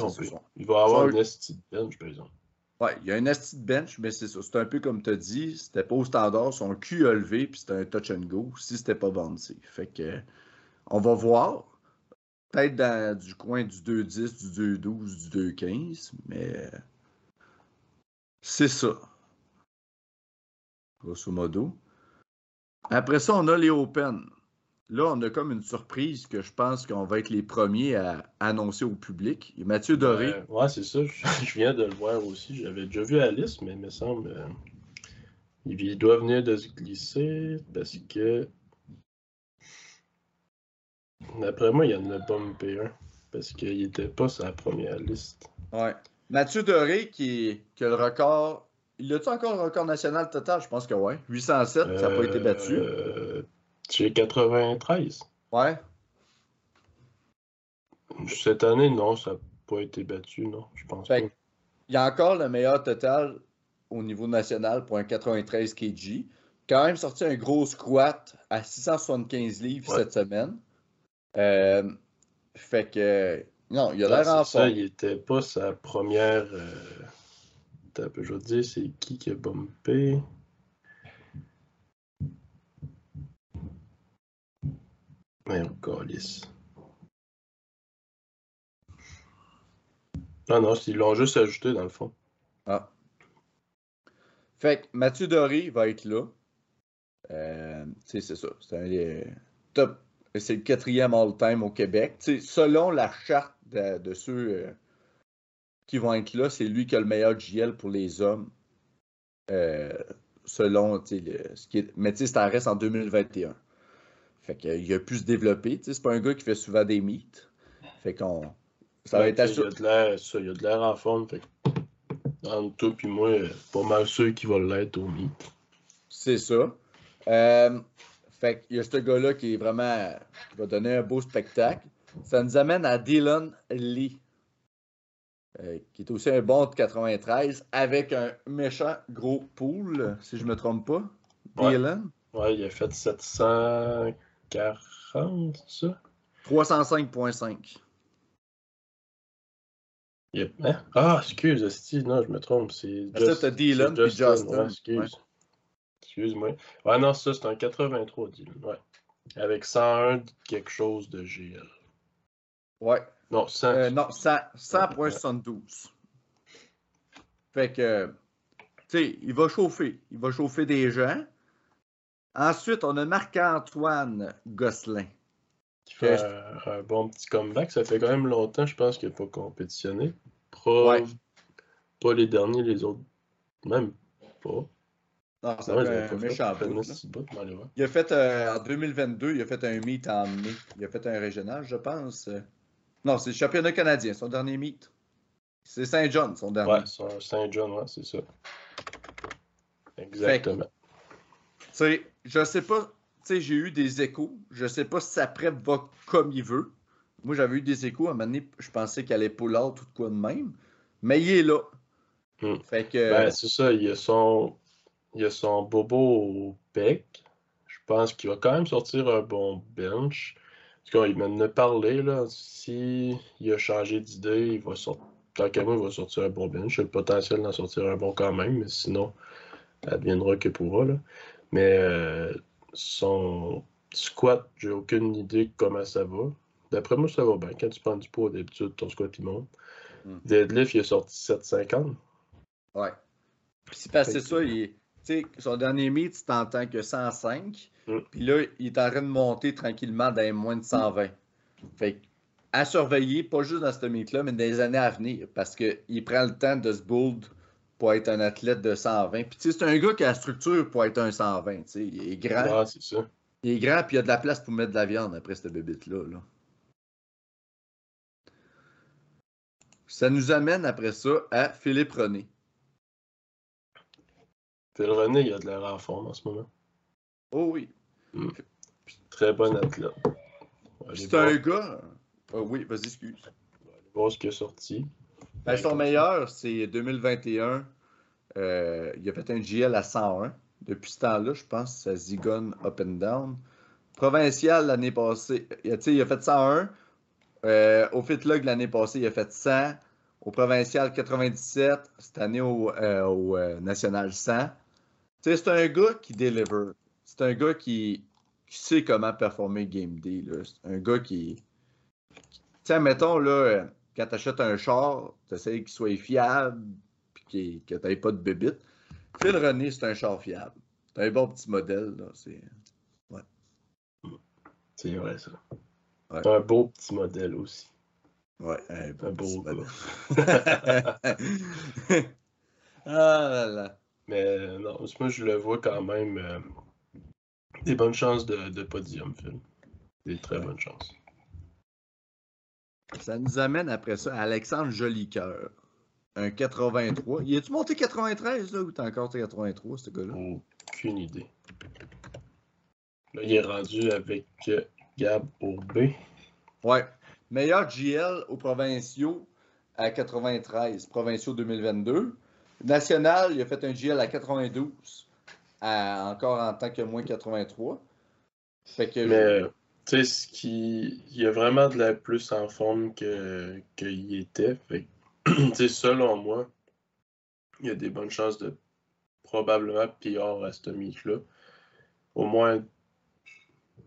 Il va avoir une esti de bench, par exemple. Ouais, il y a un esti de bench, mais c'est ça. C'est un peu comme tu as dit, c'était pas au standard, son cul a levé, puis c'était un touch and go, si c'était pas bouncy. Fait que, on va voir. Peut-être dans du coin du 2-10, du 2-12, du 2-15, mais c'est ça. Grosso modo. Après ça, on a les Open. Là, on a comme une surprise que je pense qu'on va être les premiers à annoncer au public. Mathieu Doré. Euh, ouais, c'est ça. Je, viens de le voir aussi. J'avais déjà vu Alice, mais il me semble. euh, il, doit venir de se glisser parce que. D'après moi, il y en a bumpé un. Parce qu'il était pas sur la première liste. Ouais. Mathieu Doré qui, qui a le record. Il a-tu encore le record national total? Je pense que oui. 807, ça n'a pas été battu. J'ai 93. Ouais. Cette année, non, ça n'a pas été battu, non. Je pense Fait pas. il y a encore le meilleur total au niveau national pour un 93 kg. Quand même sorti un gros squat à 675 livres Ouais. cette semaine. Euh, fait que. Non, il a Ah, l'air en c'est ça, forme. il était pas sa première. euh, je te dire, c'est qui qui a bumpé? Mais encore lisse. Ah non, ils l'ont juste ajouté dans le fond. Ah. Fait que Mathieu Doré va être là. Euh, c'est ça. C'est un des top. C'est le quatrième all-time au Québec. Tu sais, selon la charte de, ceux euh, qui vont être là, c'est lui qui a le meilleur GL pour les hommes. Euh, selon le- ce qui est. Mais tu sais, ça reste en 2021. Fait qu'il a pu se développer. C'est pas un gars qui fait souvent des meets. Fait qu'on. Ça va être assuré. Il y a de l'air, ça, il y a de l'air en forme. Fait entre toi et moi, pas mal sûr qu'il va l'être au meet. C'est ça. Euh, fait qu'il y a ce gars-là qui est vraiment. qui va donner un beau spectacle. Ça nous amène à Dylan Lee, euh, qui est aussi un bon de 93, avec un méchant gros pool, si je me trompe pas. Ouais. Dylan? Ouais, il a fait 740, ça? 305.5. Yep. Hein? Ah, excuse, Esti, non, je me trompe. C'est Ah, ça, Just- t'as Dylan puis Justin. ouais, excuse. Excuse-moi. Ouais, non, ça, c'est un 83, Dylan. Ouais. Avec 101 quelque chose de GL. Ouais. Non, 100. Euh, non, 100 100.72. Fait que, tu sais, il va chauffer. Il va chauffer des gens. Ensuite, on a Marc-Antoine Gosselin. qui fait un, un bon petit comeback. Ça fait quand même longtemps, je pense, qu'il n'a pas compétitionné. Pas, Ouais. pas les derniers, les autres. Même pas. Non, ça Ouais, fait un méchant Ça fait bout. Il a fait, euh, en 2022, il a fait un meet en mai. Il a fait un régional, je pense. Euh, Non, c'est le championnat canadien, son dernier meet. C'est Saint-John, son dernier. Ouais, c'est un Saint-John, ouais, c'est ça. Exactement. Tu sais, je sais pas, tu sais, j'ai eu des échos. Je sais pas si sa prep va comme il veut. Moi, j'avais eu des échos. À un moment donné, je pensais qu'elle allait pull out ou de quoi de même. Mais il est là. Hmm. Fait que. Ben, c'est ça, il y a son, il a son bobo au bec. Je pense qu'il va quand même sortir un bon bench. Parce qu'il m'en a parlé, là. Si il a changé d'idée, il va sortir. Tant qu'à moi, il va sortir un bon bench. Il a le potentiel d'en sortir un bon quand même, mais sinon, adviendra que pourra, là. Mais euh, son squat, j'ai aucune idée comment ça va. D'après moi, ça va bien. Quand tu prends du poids, d'habitude, ton squat, il monte. Hmm. Deadlift, il a sorti 750. Ouais. Puis c'est parce que Fait ça, il est- tu son dernier meet, en tant que 105. Mm. Puis là, il est en train de monter tranquillement dans les moins de 120. Fait que, à surveiller, pas juste dans ce meet-là, mais dans les années à venir, parce qu'il prend le temps de se build pour être un athlète de 120. Puis tu sais, c'est un gars qui a la structure pour être un 120. tu sais. Il est grand, Ouais, c'est ça. il est grand, puis il y a de la place pour mettre de la viande après cette bébite-là. là. Ça nous amène après ça à Philippe René. Phil René, il a de l'air en forme en ce moment. Oh oui. Très bon athlète. C'est voir- un gars. Oh oui, vas-y, excuse. on va aller voir ce qui est sorti. Ben, son meilleur, c'est 2021. Euh, il a fait un GL à 101. Depuis ce temps-là, je pense que ça zigonne up and down. Provincial l'année passée, il a, il a fait 101. Euh, au Fitlog l'année passée, il a fait 100. Au provincial, 97. Cette année, au, euh, au, national, 100. Tu sais, c'est un gars qui deliver. C'est un gars qui, qui sait comment performer Game Day. C'est un gars qui. Tu sais, mettons, là, quand tu achètes un char, tu essaies qu'il soit fiable qu'il- que tu n'aies pas de bébite. Phil René, c'est un char fiable. C'est un bon petit modèle. Là. C'est... C'est vrai, ça. Ouais. Un beau petit modèle aussi. Ouais, un Un beau petit modèle. (laughs) ah là là. Mais euh, non, moi, je le vois quand même euh, des bonnes chances de, de podium, Phil. Des très Ouais. bonnes chances. Ça nous amène après ça à Alexandre Jolicoeur. Un 83. Y a-tu monté 93 là ou t'as encore 83 ce gars-là? Aucune idée. Là, il est rendu avec euh, Gab Ourbé. Ouais. Meilleur GL aux provinciaux à 93, provinciaux 2022. National, il a fait un GL à 92, à- encore en tant que moins 83. Fait que Mais, euh, tu sais, ce qui... il a vraiment de la plus en forme que qu'il était. Fait (clears throat) tu sais, selon moi, il y a des bonnes chances de probablement pire à ce meet-là. Au moins,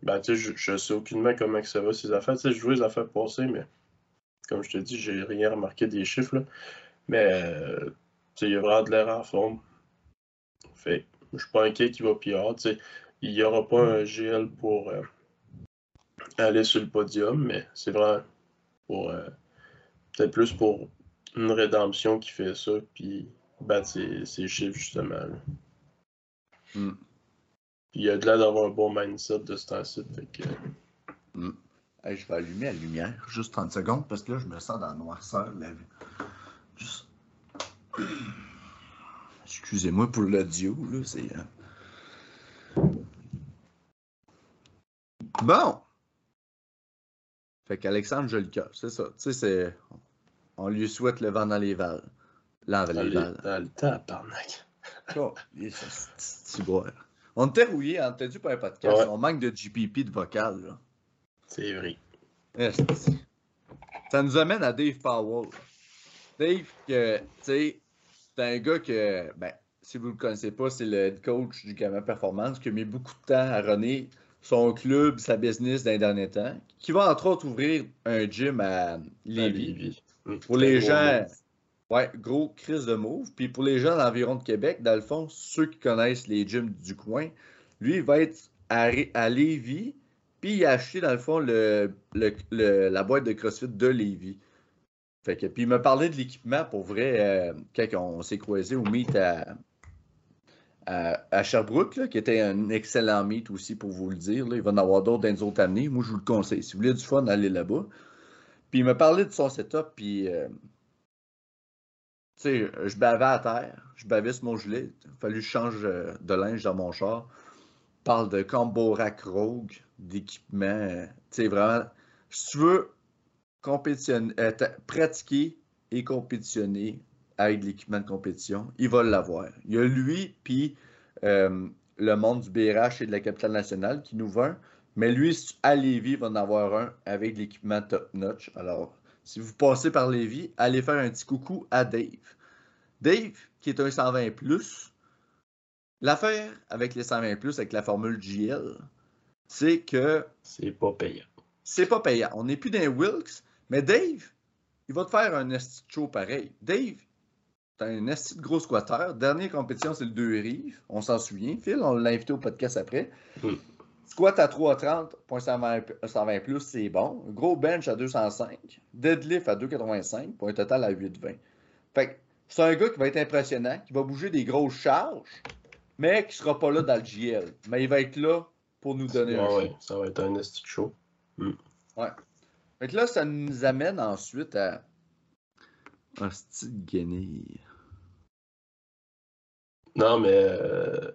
ben, tu sais, je, je sais aucunement comment que ça va, ces affaires. Tu sais, je vois les affaires passer, mais comme je te dis, j'ai rien remarqué des chiffres, là. Mais, euh, il a vraiment de l'air en forme. Fait je suis pas inquiet qu'il va pire. Il n'y aura pas un GL pour euh, aller sur le podium, mais c'est vraiment pour euh, peut-être plus pour une rédemption qui fait ça, puis battre ses, ses chiffres justement. Hmm. Puis il a de l'air d'avoir un bon mindset de ce temps-ci. Que, Hey, je vais allumer la lumière, juste 30 secondes, parce que là, je me sens dans la noirceur. La... Juste... (clears throat) Excusez-moi pour l'audio, là, c'est... euh, Bon! Fait qu'Alexandre Jolicoeur, c'est ça. Tu sais, c'est... On lui souhaite le vent dans les valles. Dans dans, les les- valles. dans le temps, parnac. Oh, c'est-. On était rouillé, on était dû pour un podcast. Ouais. On manque de GPP de vocal, là. C'est vrai. Ça nous amène à Dave Powell. Dave, que, tu sais, c'est un gars que, ben, si vous le connaissez pas, c'est le head coach du Gamma Performance qui a mis beaucoup de temps à runner son club, sa business dans les derniers temps, qui va entre autres ouvrir un gym à À Lévis. Pour très les gens, move. ouais, gros crise de move. Puis pour les gens d'environ de Québec, dans le fond, ceux qui connaissent les gyms du coin, lui, il va être à, à Lévis, puis il a acheté, dans le fond, le, le- le- la boîte de CrossFit de Lévis. Fait que, puis il m'a parlé de l'équipement pour vrai euh, quand on s'est croisé au meet à, à, Sherbrooke, qui était un excellent meet aussi pour vous le dire. Il va en avoir d'autres dans les autres années. Moi, je vous le conseille. Si vous voulez du fun, allez là-bas. Puis il m'a parlé de son setup, puis euh, tu sais, je bavais à terre, je bavais sur mon gilet. Il fallu que je change euh, de linge dans mon char. Il parle de combo rack rogue, d'équipement. euh, Tu sais, vraiment, si tu veux compétitionner, pratiquer et compétitionner avec l'équipement de compétition, il va l'avoir. Il y a lui, puis euh, le monde du BRH et de la capitale nationale qui nous vend. Mais lui, à Lévis, il va en avoir un avec l'équipement top-notch. Alors, si vous passez par Lévis, allez faire un petit coucou à Dave. Dave, qui est un 120 plus, l'affaire avec les 120 plus, avec la formule GL, c'est que C'est pas payant. c'est pas payant. On n'est plus dans les Wilks, mais Dave, il va te faire un show pareil. Dave, t'as un esti de gros squatter. Dernière compétition, c'est le 2 rives. On s'en souvient, Phil. On l'a invité au podcast après. Mm. Squat à 330, point 120, plus, c'est bon. Gros bench à 205. Deadlift à 285, pour un total à 820. Fait que c'est un gars qui va être impressionnant, qui va bouger des grosses charges, mais qui sera pas là dans le GL. Mais il va être là pour nous donner un ouais, ça va être un esti show. Mm. Ouais. Fait que là, ça nous amène ensuite à un style guenille. Non, mais. Euh,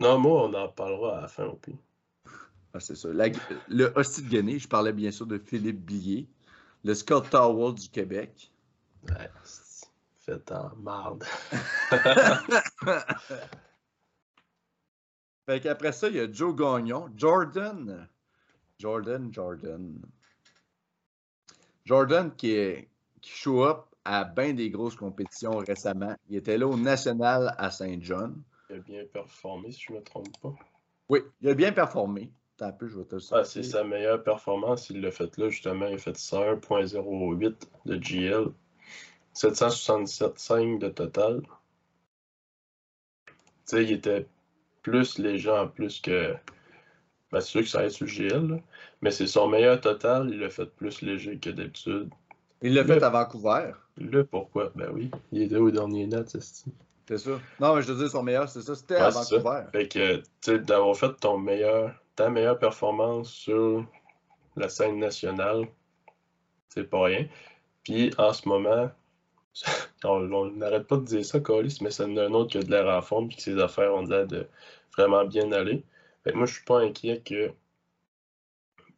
non, moi, on en parlera à la fin au pire. Ah, c'est ça. le hostie de Guinée, je parlais bien sûr de Philippe Billier, le Scott Tower du Québec. Ouais, fait en marde. (laughs) fait qu'après ça, il y a Joe Gagnon, Jordan. Jordan, Jordan. Jordan qui, est, qui show up à bien des grosses compétitions récemment. Il était là au National à Saint-John. Il a bien performé, si je ne me trompe pas. Oui, il a bien performé. Un peu, je vais te ah, c'est sa meilleure performance. Il l'a fait là, justement. Il a fait 101.08 de GL. 767,5 de total. Tu sais, il était plus léger en plus que. Ben, c'est sûr que ça aide sur le GL, mais c'est son meilleur total. Il l'a fait plus léger que d'habitude. Il l'a fait à Vancouver. Là, pourquoi? Ben oui, il était au dernier net, c'est C'est ça. Non, mais je veux dire, son meilleur, c'est ça. C'était à Vancouver. Fait que, tu sais, d'avoir fait ton meilleur, ta meilleure performance sur la scène nationale, c'est pas rien. Puis, en ce moment, (laughs) on n'arrête pas de dire ça, Colis, mais c'est un autre qui a de l'air en forme, puis que ses affaires ont l'air de vraiment bien aller. Fait que moi, je suis pas inquiet que, tu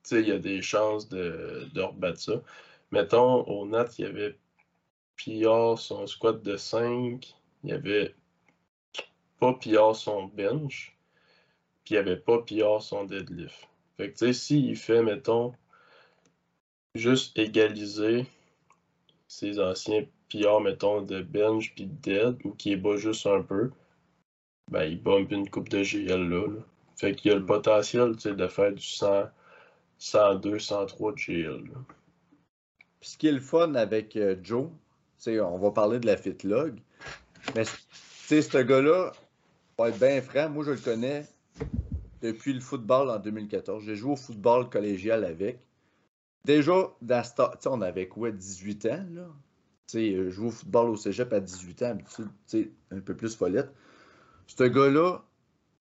sais, il y a des chances de, de rebattre ça. Mettons, au Nat, il y avait Pierre son squat de 5, il y avait pas Pierre son bench, puis il y avait pas Pierre son deadlift. Fait que tu sais, s'il fait, mettons, juste égaliser ses anciens Pierre, mettons, de bench puis de dead, ou qui est bas juste un peu, ben il bump une coupe de GL là. Fait qu'il y a le potentiel, tu sais, de faire du 100, 102, 103 de GL. Là ce qui est le fun avec euh, Joe, on va parler de la fitlog, mais ce gars-là, pour être bien franc, moi je le connais depuis le football en 2014. J'ai joué au football collégial avec. Déjà, dans on avait quoi, 18 ans, là? sais, euh, au football au cégep à 18 ans, un peu plus follette. Ce gars-là,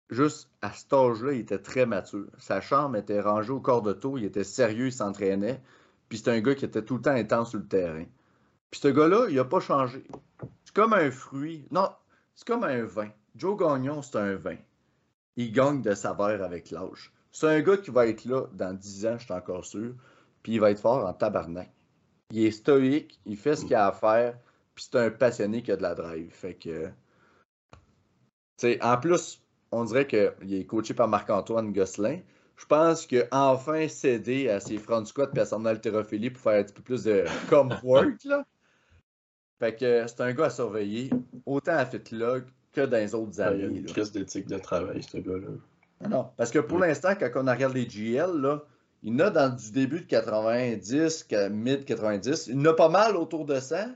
juste à cet âge-là, il était très mature. Sa chambre était rangée au corps de taux, il était sérieux, il s'entraînait. Puis c'est un gars qui était tout le temps intense sur le terrain. Puis ce gars-là, il n'a pas changé. C'est comme un fruit. Non, c'est comme un vin. Joe Gagnon, c'est un vin. Il gagne de saveur avec l'âge. C'est un gars qui va être là dans 10 ans, je suis encore sûr. Puis il va être fort en tabarnak. Il est stoïque, il fait ce qu'il a à faire. Puis c'est un passionné qui a de la drive. Fait que. sais, en plus, on dirait qu'il est coaché par Marc-Antoine Gosselin je pense qu'il a enfin cédé à ses front squats et à son haltérophilie pour faire un petit peu plus de (laughs) comfort. Là. Fait que c'est un gars à surveiller, autant à Fitlog que dans les autres années. Il y a une crise d'éthique de travail, ce gars-là. Ah non, parce que pour l'instant, quand on regarde les GL, là, il y en a dans du début de 90, mid-90. Il y en a pas mal autour de ça.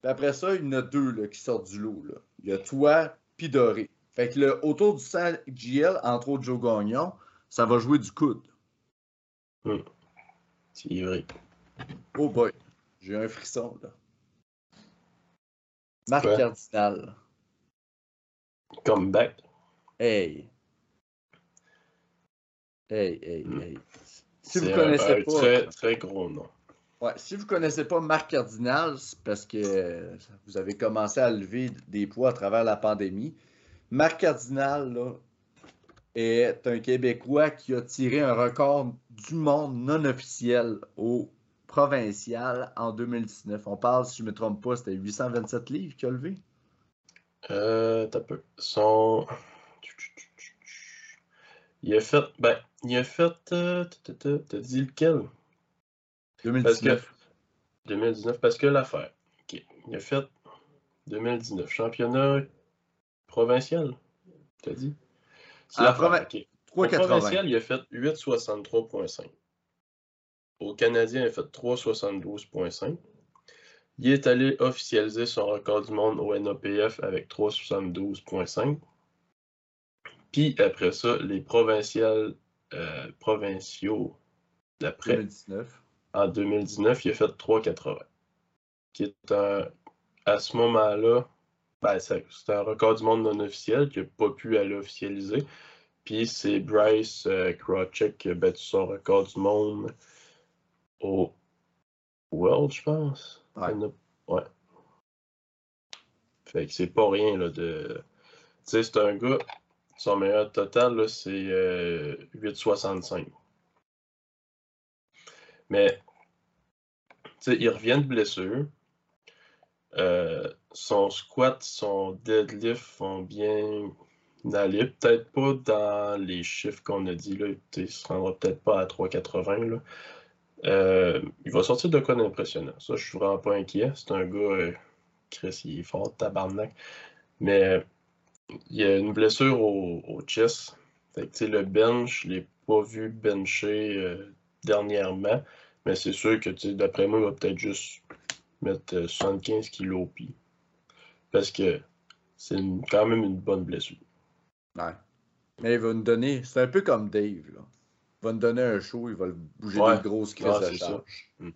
Puis après ça, il y en a deux là, qui sortent du lot. Là. Il y a toi puis Doré. Fait que le, autour du 100 GL, entre autres Joe Gagnon, ça va jouer du coude. Hmm. C'est vrai. Oh boy, j'ai un frisson là. Marc Cardinal. Comeback. Hey. Hey, hey, hmm. hey. Si vous connaissez pas. Très, très gros nom. Ouais, si vous connaissez pas Marc Cardinal, c'est parce que vous avez commencé à lever des poids à travers la pandémie. Marc Cardinal, là, est un Québécois qui a tiré un record du monde non officiel au provincial en 2019. On parle, si je ne me trompe pas, c'était 827 livres qu'il a levé? Euh, t'as peu. Son. Il a fait. Ben, il a fait. Euh, t'as dit lequel? 2019. 2019, parce que l'affaire. OK. Il a fait 2019. Championnat provincial, t'as dit? C'est la Au provincial, il a fait 8,63,5. Au Canadien, il a fait 3,72,5. Il est allé officialiser son record du monde au NOPF avec 3,72,5. Puis après ça, les provinciales euh, provinciaux d'après. 2019. En 2019, il a fait 3,80. Qui est un. À ce moment-là, ben, c'est un record du monde non officiel qui n'a pas pu aller officialiser. Puis c'est Bryce euh, qui a battu son record du monde au World, je pense. Ouais. ouais. Fait que c'est pas rien là, de. Tu sais, c'est un gars, son meilleur total, là, c'est 8,65. Euh, Mais, tu sais, il revient de blessure. Euh, son squat, son deadlift vont bien aller. Peut-être pas dans les chiffres qu'on a dit. Là. Il se rendra peut-être pas à 3,80. Euh, il va sortir de quoi d'impressionnant? Ça, je suis vraiment pas inquiet. C'est un gars, euh, Chris, il est fort, tabarnak. Mais il y a une blessure au, chest. le bench, je l'ai pas vu bencher euh, dernièrement. Mais c'est sûr que d'après moi, il va peut-être juste mettre 75 kilos au pied. Parce que c'est quand même une bonne blessure. Ouais. Mais il va nous donner. C'est un peu comme Dave, là. Va nous donner un show, il va bouger des grosses crises de charge. Hmm.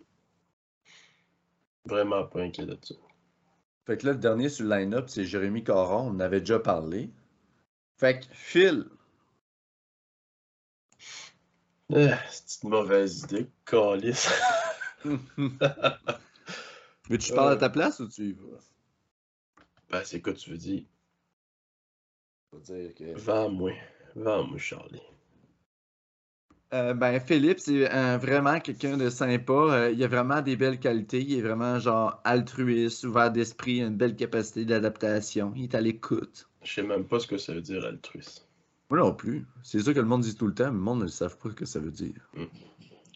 Vraiment pas inquiet de ça. Fait que là, le dernier sur le line-up, c'est Jérémy Caron. On en avait déjà parlé. Fait que Phil. Ah, c'est une mauvaise idée, Calis. (laughs) Mais tu parles à ta place ou tu y vas? Ben, c'est quoi tu veux dire? dire que... Vends-moi. Vends-moi, Charlie. Euh, ben, Philippe, c'est euh, vraiment quelqu'un de sympa. Euh, il a vraiment des belles qualités. Il est vraiment genre altruiste, ouvert d'esprit, une belle capacité d'adaptation. Il est à l'écoute. Je sais même pas ce que ça veut dire altruiste. Moi non plus. C'est ça que le monde dit tout le temps, mais le monde ne savent pas ce que ça veut dire. Hmm.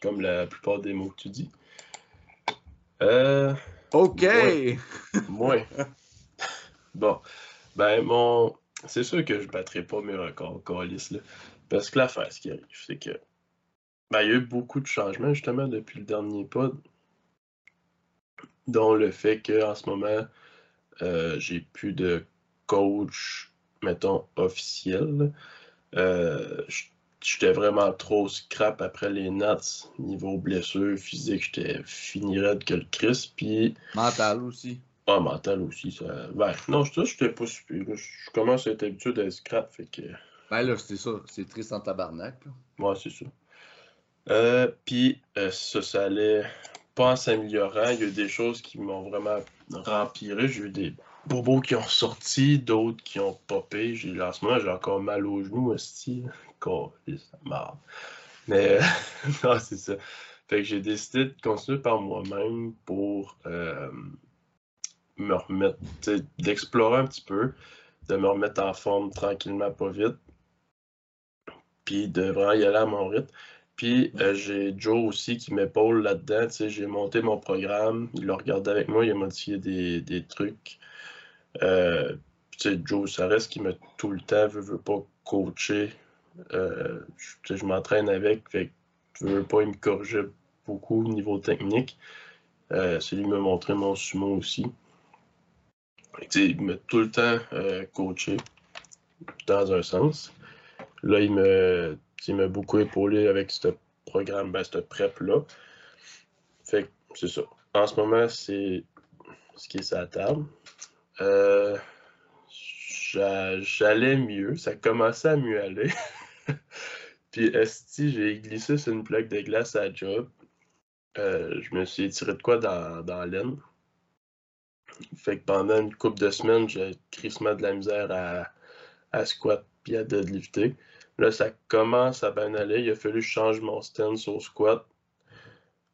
Comme la plupart des mots que tu dis. Euh. OK! Moi. (laughs) bon. Ben, mon. C'est sûr que je battrai pas mes records, Calis, là. Parce que l'affaire, ce qui arrive, c'est que ben, il y a eu beaucoup de changements justement depuis le dernier pod, dont le fait qu'en ce moment, euh, j'ai plus de coach, mettons, officiel. Euh, j'étais vraiment trop scrap après les Nats, niveau blessure physique, j'étais fini raide que le Chris, puis... Mental aussi. Ah, mental aussi, ça... Ben, non, je j'étais pas super. Je commence à être habitué d'être scrap, fait que... Ben là, c'est ça, c'est triste en tabarnak. Là. Ouais, c'est ça. Euh, puis euh, ça, ça allait pas en s'améliorant. Il y a eu des choses qui m'ont vraiment rempiré. J'ai eu des bobos qui ont sorti, d'autres qui ont popé. J'ai, en ce moment, j'ai encore mal aux genoux, aussi. (laughs) marre. Mais (laughs) non, c'est ça. Fait que j'ai décidé de continuer par moi-même pour euh, me remettre, d'explorer un petit peu, de me remettre en forme tranquillement, pas vite. Puis de vraiment y aller à mon rythme. Puis euh, j'ai Joe aussi qui m'épaule là-dedans. J'ai monté mon programme, il l'a regardé avec moi, il a modifié des, des trucs. Euh, Joe, ça reste qu'il m'a tout le temps, veut, pas coacher. Euh, je, m'entraîne avec, fait je veux pas, il me corrigeait beaucoup au niveau technique. Euh, c'est lui qui m'a montré mon sumo aussi. il m'a tout le temps coaché dans un sens. Là, il me il m'a beaucoup épaulé avec ce programme, ben, cette prep-là. Fait que c'est ça. En ce moment, c'est ce qui est table. Euh, j'allais mieux, ça commençait à mieux aller. (laughs) Puis, Esti, j'ai glissé sur une plaque de glace à job. Euh, je me suis tiré de quoi dans, dans l'aine. Fait que pendant une couple de semaines, j'ai crissement de la misère à, à squat puis à deadlifter. Là, ça commence à bien aller. Il a fallu que je change mon stance au squat.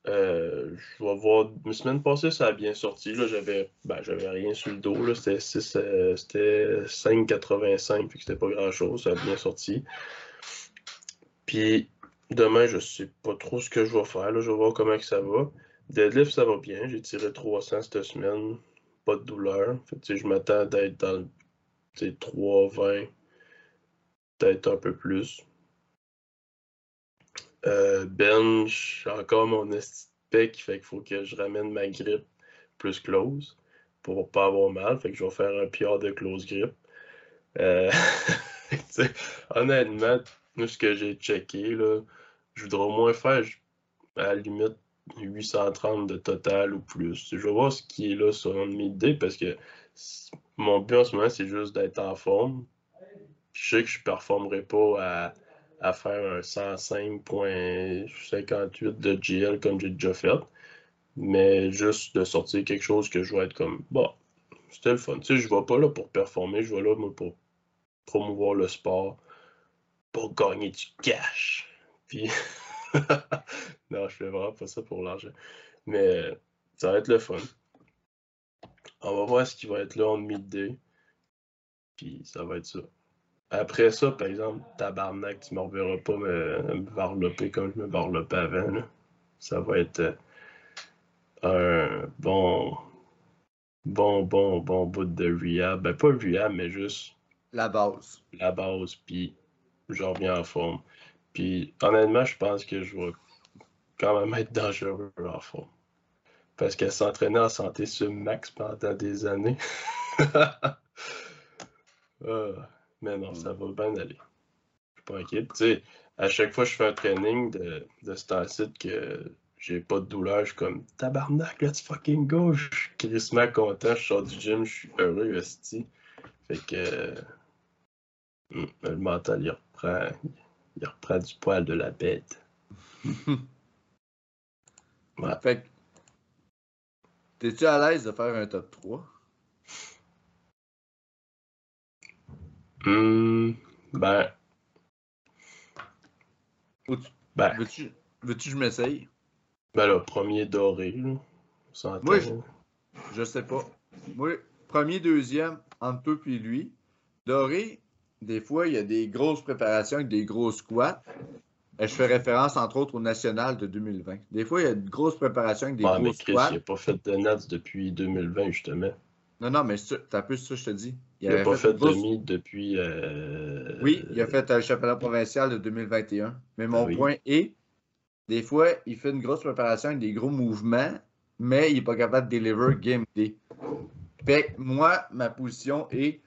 Euh, je vais voir. La semaine passée, ça a bien sorti. Là, j'avais, ben, rien sur le dos. C'était, euh, c'était 5,85. Puis c'était pas grand chose. Ça a bien sorti. Puis demain, je sais pas trop ce que je vais faire. Là. Je vais voir comment que ça va. Deadlift, ça va bien. J'ai tiré 300 cette semaine. Pas de douleur. Fait, je m'attends d'être dans 3,20 peut-être un peu plus. Euh, bench, encore mon pec, fait qu'il faut que je ramène ma grippe plus close pour pas avoir mal. Fait que je vais faire un PR de close grip. Euh, (laughs) honnêtement, Nous, ce que j'ai checké, là, je voudrais au moins faire à la limite 830 de total ou plus. Je vais voir ce qui est là sur un idée parce que mon but en ce moment, c'est juste d'être en forme. Je sais que je ne performerai pas à, faire un 105.58 de GL comme j'ai déjà fait. Mais juste de sortir quelque chose que je vais être comme, bon, c'était le fun. Tu sais, je ne vais pas là pour performer, je vais là pour promouvoir le sport, pour gagner du cash. Puis, (laughs) non, je fais vraiment pas ça pour l'argent. Mais ça va être le fun. On va voir ce qui va être là en midday. Puis ça va être ça. Après ça, par exemple, tabarnak, tu ne me reverras pas me, varloper comme je me varlopais avant. Ça va être euh, un bon, bon, bon, bon bout de rehab. Ben, pas rehab, mais juste. La base. La base, puis je reviens en forme. Puis honnêtement, je pense que je vais quand même être dangereux en forme. Parce qu'elle s'entraînait en santé sur max pendant des années. (laughs) Ah, mais non, ça va bien aller. Je suis pas inquiet. Tu sais, à chaque fois que je fais un training de, de site que j'ai pas de douleur, je suis comme tabarnak, let's fucking go. Je suis crissement content, je sors du gym, je suis heureux, esti. Fait que hmm, le mental il reprend, il reprend du poil de la bête. (laughs) ouais. Fait que T'es-tu à l'aise de faire un top 3? Hum, ben. ben. Veux-tu veux que je m'essaye? Ben là, premier doré, là. Moi, je, je, sais pas. Moi, premier, deuxième, entre toi puis lui. Doré, des fois, il y a des grosses préparations avec des gros squats. Je fais référence, entre autres, au national de 2020. Des fois, il y a de grosses préparations avec des gros mais Chris, Il n'a pas fait de Nats depuis 2020, justement. Non, non, mais t'as plus ça, je te dis. Il n'a pas fait, de demi depuis. Euh, oui, il a fait un championnat provincial de 2021. Mais mon ah point est, des fois, il fait une grosse préparation avec des gros mouvements, mais il n'est pas capable de deliver game day. Fait que moi, ma position est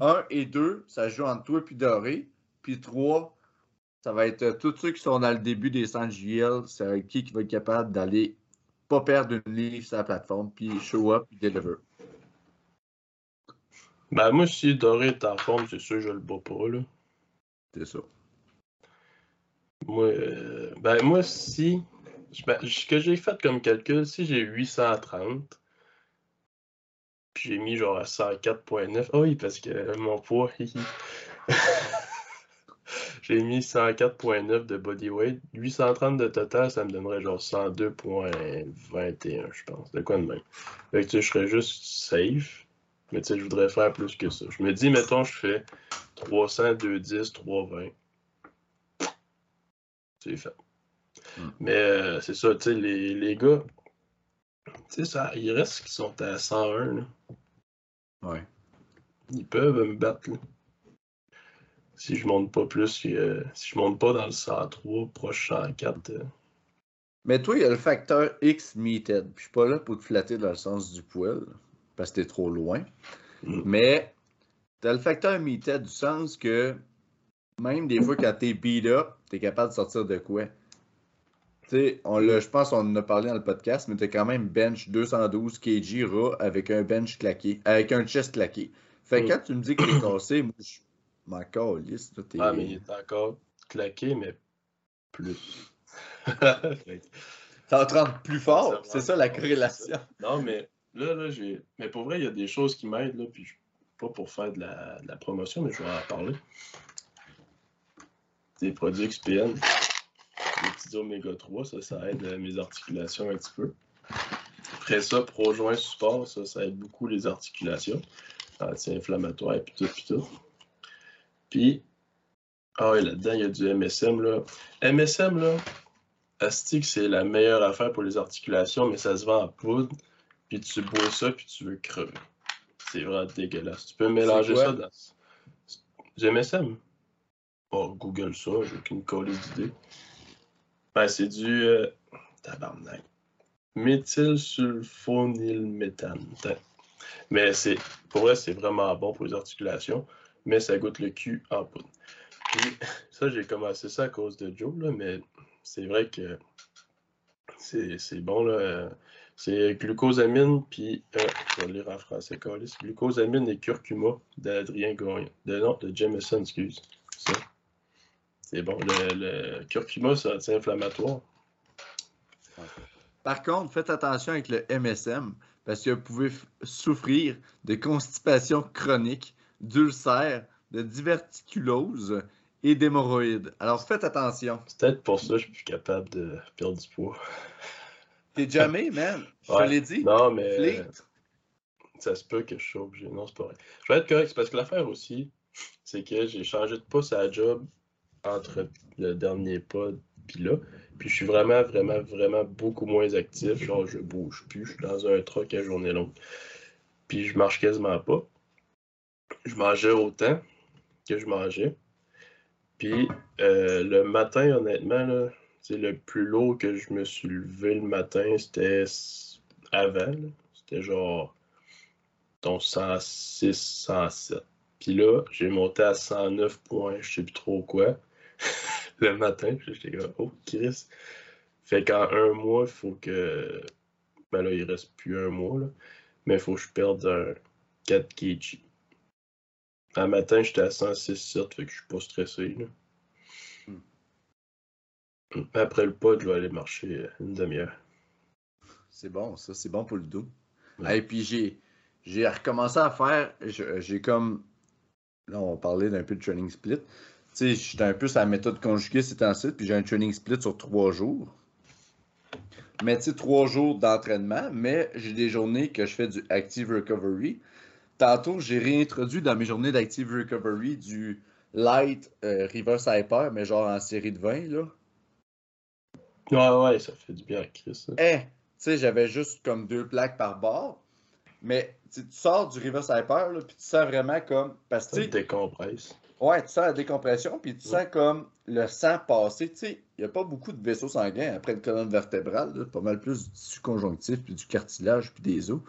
1 et 2, ça joue entre toi et Doré. Puis 3, ça va être euh, tous ceux qui sont dans le début des 100 JL, c'est qui qui va être capable d'aller pas perdre une livre sur la plateforme, puis show up, puis deliver. Ben, moi, si Doré est en forme, c'est sûr que je le bats pas, là. C'est ça. Moi, euh, ben, moi, si. Ben, ce que j'ai fait comme calcul, si j'ai 830, puis j'ai mis genre à 104.9. Ah oui, parce que mon poids, (laughs) (laughs) J'ai mis 104.9 de bodyweight. 830 de total, ça me donnerait genre 102.21, je pense. De quoi de même. Fait que tu sais, je serais juste safe. Mais tu sais, je voudrais faire plus que ça. Je me dis, mettons, je fais 300, 210, 320. C'est fait. Hmm. Mais euh, c'est ça, tu sais, les, les gars, tu sais, ça, il reste qui sont à 101. Là. Ouais. Ils peuvent me battre. Là si je monte pas plus, euh, si je monte pas dans le 103, proche 104. Euh. Mais toi, il y a le facteur X meted. Je suis pas là pour te flatter dans le sens du poil, parce que t'es trop loin. Mm. Mais tu as le facteur meted du sens que même des fois quand t'es beat up, t'es capable de sortir de quoi? Tu sais, je pense qu'on en a parlé dans le podcast, mais t'es quand même bench 212 kg RA avec un bench claqué, avec un chest claqué. Fait que mm. quand tu me dis que t'es cassé, moi, je encore lisse. Ah, mais il est encore claqué, mais plus. (laughs) T'es en train de plus fort, c'est ça la corrélation. Non, mais là, là, j'ai. Mais pour vrai, il y a des choses qui m'aident, là, puis pas pour faire de la, promotion, mais je vais en parler. Des produits XPN, les petits oméga 3, ça, ça aide mes articulations un petit peu. Après ça, Projoint Support, ça, ça aide beaucoup les articulations. Anti-inflammatoire et puis tout, puis tout. Puis, ah oui, là-dedans, il y a du MSM. Là. MSM, là, Astic, c'est la meilleure affaire pour les articulations, mais ça se vend en poudre. Puis tu bois ça, puis tu veux crever. C'est vraiment dégueulasse. Tu peux mélanger ça dans. Du MSM. Oh, Google ça, j'ai aucune colise d'idée. Ben, c'est du. Euh... Tabarnak. Méthylsulfonylméthane. Mais c'est. Pour vrai, c'est vraiment bon pour les articulations mais ça goûte le cul en poudre. Puis ça, j'ai commencé ça à cause de Joe, là, mais c'est vrai que c'est bon. là. C'est glucosamine, puis euh, je vais le lire en français. Glucosamine et curcuma d'Adrien Gagnon. De, non, de Jameson, excuse. C'est bon. Le, le curcuma, c'est anti-inflammatoire. Par contre, faites attention avec le MSM parce que vous pouvez souffrir de constipation chronique, d'ulcères, de diverticulose et d'hémorroïdes. Alors faites attention. C'est peut-être pour ça que je suis plus capable de perdre du poids. T'es jamais, man. Je Ouais. te l'ai dit. Non, mais Fleet. ça se peut que je sois obligé. Non, c'est pas vrai. Je vais être correct, c'est parce que l'affaire aussi, c'est que j'ai changé de poste à la job entre le dernier pas puis là. Puis je suis vraiment, vraiment, vraiment beaucoup moins actif. Genre, je bouge plus. Je suis dans un truck à journée longue. Puis je marche quasiment pas. Je mangeais autant que je mangeais. Puis euh, le matin, honnêtement, là, c'est le plus lourd que je me suis levé le matin, c'était avant. C'était genre ton 106, 107. Puis là, j'ai monté à 109 points, je sais plus trop quoi, (laughs) le matin. J'étais comme, oh, Chris. Fait qu'en un mois, il faut que. Ben là, il reste plus un mois, là. Mais il faut que je perde un 4 kg. Un matin, j'étais à 106, 7, fait que je suis pas stressé. Après le pod, je vais aller marcher une demi-heure. C'est bon, ça. C'est bon pour le dos. Ouais. Et puis j'ai, j'ai recommencé à faire. J'ai comme. Là, on parlait d'un peu de training split. Tu sais, j'étais un peu sur la méthode conjuguée ces temps-ci, puis j'ai un training split sur trois jours. Mais tu sais, trois jours d'entraînement, mais j'ai des journées que je fais du active recovery. Tantôt, j'ai réintroduit dans mes journées d'active recovery du light euh, reverse hyper, mais genre en série de 20, là. Ouais, ouais, ça fait du bien à Chris. Eh, tu sais, j'avais juste comme deux plaques par bord. Mais tu tu sors du reverse hyper, là, puis tu sens vraiment comme. Parce que tu te sais, décompresse. ouais, tu sens la décompression, puis tu Ouais. sens comme le sang passer. Tu sais, il n'y a pas beaucoup de vaisseaux sanguins après une colonne vertébrale, là, pas mal plus du tissu conjonctif, puis du cartilage, puis des os.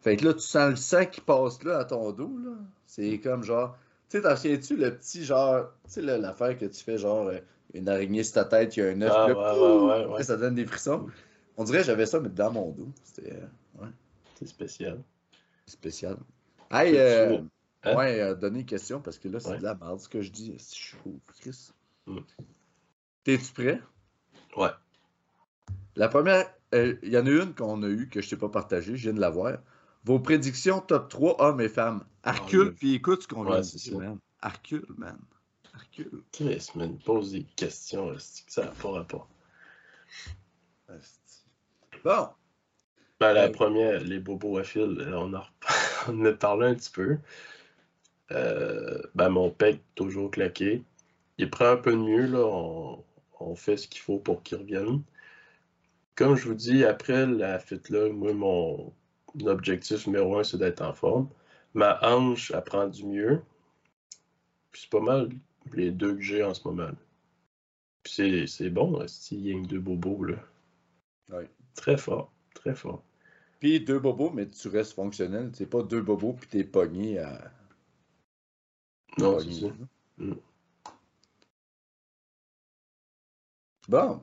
Fait que là, tu sens le sang qui passe là à ton dos, là. C'est comme genre. Tu sais, t'en souviens-tu le petit genre. Tu sais, l'affaire que tu fais genre euh, une araignée sur ta tête, il y a un œuf, Ah, ouais, ouais, ouais, ouais. ça donne des frissons. On dirait que j'avais ça, mais dans mon dos. C'était euh, C'est spécial. spécial. Hey, euh, hein? ouais, euh, donner une question parce que là, c'est de la merde ce que je dis. C'est chaud, Chris. Mm. T'es-tu prêt? Ouais. La première, euh, il y en a une qu'on a eue que je t'ai pas partagée, je viens de la voir. Vos prédictions top 3 hommes et femmes. Arcule, oui. puis écoute ce qu'on Ouais, vient de c'est dire, man. Arcule, man. Chris, man, pose des questions, que ça n'a pas rapport. Bon, Ben, la Ouais. première, les bobos à fil, euh, on en, (laughs) on a parlé un petit peu. Euh, ben, mon pec, toujours claqué. Il prend un peu de mieux, là. On, on fait ce qu'il faut pour qu'il revienne. Comme je vous dis, après la fit-là, moi, mon objectif numéro un, c'est d'être en forme. Ma hanche, elle prend du mieux. Puis c'est pas mal les deux que j'ai en ce moment. là. Puis c'est- bon, il y a deux bobos, là. Ouais. Très fort, très fort. Puis deux bobos, mais tu restes fonctionnel. C'est pas deux bobos puis t'es pogné à. Non, c'est ça. Mm. Bon.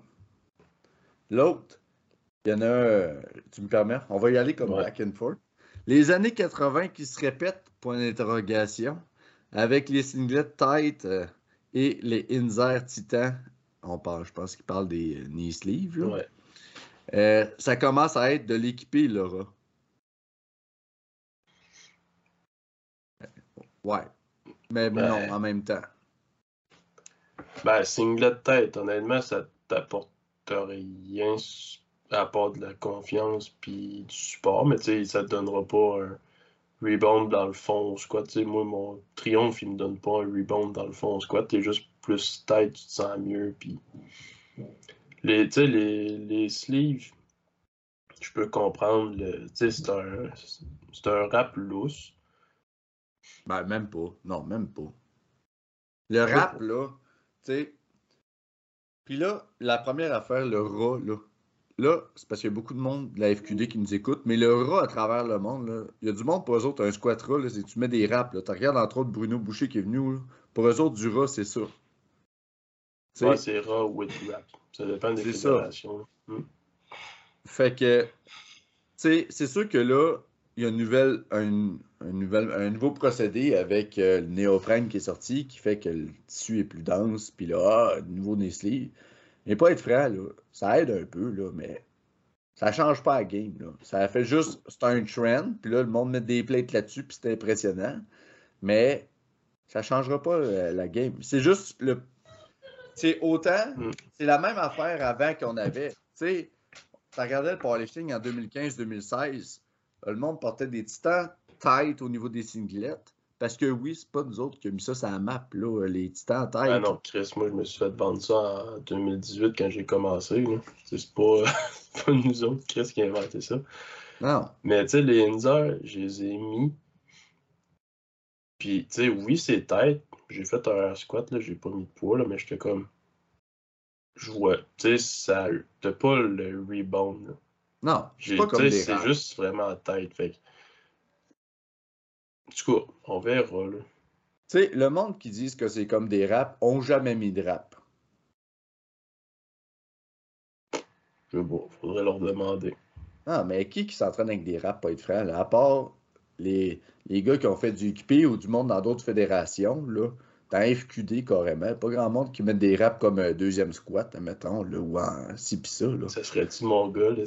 L'autre, il y en a tu me permets, on va y aller comme Ouais. back and forth. Les années 80 qui se répètent, point d'interrogation, avec les singlets tight euh, et les Inzer Titan. On parle, je pense qu'il parle des euh, knee sleeves. là. Ouais. Euh, ça commence à être de l'équipé, Laura. Ouais. Mais Ben- non, en même temps. Ben, singlet de tête, honnêtement, ça t'apporte rien à part de la confiance puis du support, mais tu sais, ça te donnera pas un rebound dans le fond au squat. Tu sais, moi, mon triomphe, il me donne pas un rebound dans le fond au squat. T'es juste plus tête, tu te sens mieux. Puis les, tu sais, les, les sleeves, je peux comprendre. le- Tu sais, c'est un, c'est un rap lousse. Ben, même pas. Non, même pas. Le rap, là, tu sais. Puis là, la première affaire, le rat, là. Là, c'est parce qu'il y a beaucoup de monde de la FQD qui nous écoute, mais le rat à travers le monde, là, il y a du monde pour eux autres, un squat rat, là, tu mets des raps. Tu regardes entre autres Bruno Boucher qui est venu. là, pour eux autres, du rat, c'est ça. Ouais, c'est raw with rap. Ça dépend des ça. fédérations. Hmm. Fait que, tu sais, c'est sûr que là, il y a une nouvelle, un, un nouvel, un nouveau procédé avec euh, le néoprène qui est sorti qui fait que le tissu est plus dense, puis là, ah, nouveau Nestlé. Mais pas être franc, là, ça aide un peu, là, mais ça change pas la game, là. Ça fait juste, c'est un trend, puis là, le monde met des plates là-dessus, puis c'est impressionnant. Mais ça changera pas euh, la game. C'est juste le. C'est autant, Mm. c'est la même affaire avant qu'on avait. Tu sais, tu regardais le powerlifting en 2015-2016, le monde portait des titans tight au niveau des singlets. Parce que oui, c'est pas nous autres qui avons mis ça sur la map, là, les titans tight. Ah non, Chris, moi je me suis fait vendre ça en 2018 quand j'ai commencé. C'est pas, (laughs) pas nous autres, Chris, qui a inventé ça. Non. Mais tu sais, les Inzer, je les ai mis. Puis, tu sais, oui, c'est tête. J'ai fait un air squat, là, j'ai pas mis de poids, là, mais j'étais comme. Je vois, tu sais, ça. T'as pas le rebound, là. Non, c'est juste vraiment tête, fait tout cas, on verra, là. Tu sais, le monde qui disent que c'est comme des raps ont jamais mis de rap. Je sais pas, faudrait leur demander. Ah, mais qui qui s'entraîne avec des raps, pas être franc, là, à part les, les gars qui ont fait du XP ou du monde dans d'autres fédérations, là, dans FQD carrément, pas grand monde qui met des raps comme un deuxième squat, mettons, là, ou en ci pis ça, là. Ça serait-tu mon gars, là.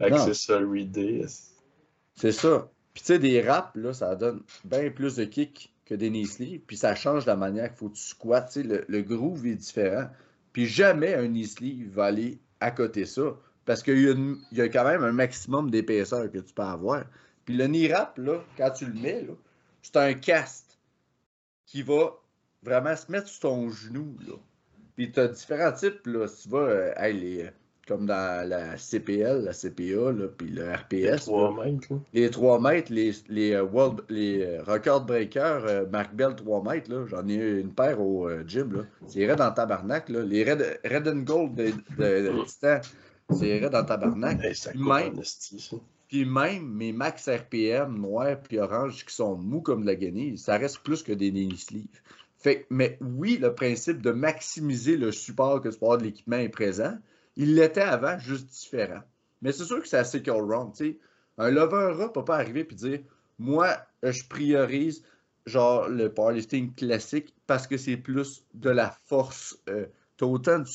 Accessory Day, esti? C'est ça. Puis tu sais, des raps, là, ça donne bien plus de kick que des knee sleeves, puis ça change la manière qu'il faut que tu squattes, le, groove est différent. Puis jamais un knee sleeve va aller à côté ça, parce qu'il y, y a quand même un maximum d'épaisseur que tu peux avoir. Puis le knee wrap, là, quand tu le mets, là, c'est un cast qui va vraiment se mettre sur ton genou, là. Puis tu as différents types, là, tu vas, euh, les- comme dans la CPL, la CPA, là, puis le RPS. 3 là. mètres, là. Les 3 mètres, les, les, euh, world, les euh, record breakers, euh, Mark Bell 3 mètres, là, j'en ai eu une paire au euh, gym. C'est raide en tabarnak. Là. Les red, red and gold de, de, de Titan, c'est raide en tabarnak. Hey, ça Puis même- en esti, ça. Puis même mes max RPM noirs puis orange qui sont mous comme de la guenille, ça reste plus que des sleeves. Fait, mais oui, le principe de maximiser le support que tu peux avoir de l'équipement est présent. Il l'était avant, juste différent. Mais c'est sûr que c'est assez all round. tu sais. Un lover ne peut pas arriver et dire Moi, je priorise genre le powerlifting classique parce que c'est plus de la force. Euh, autant de.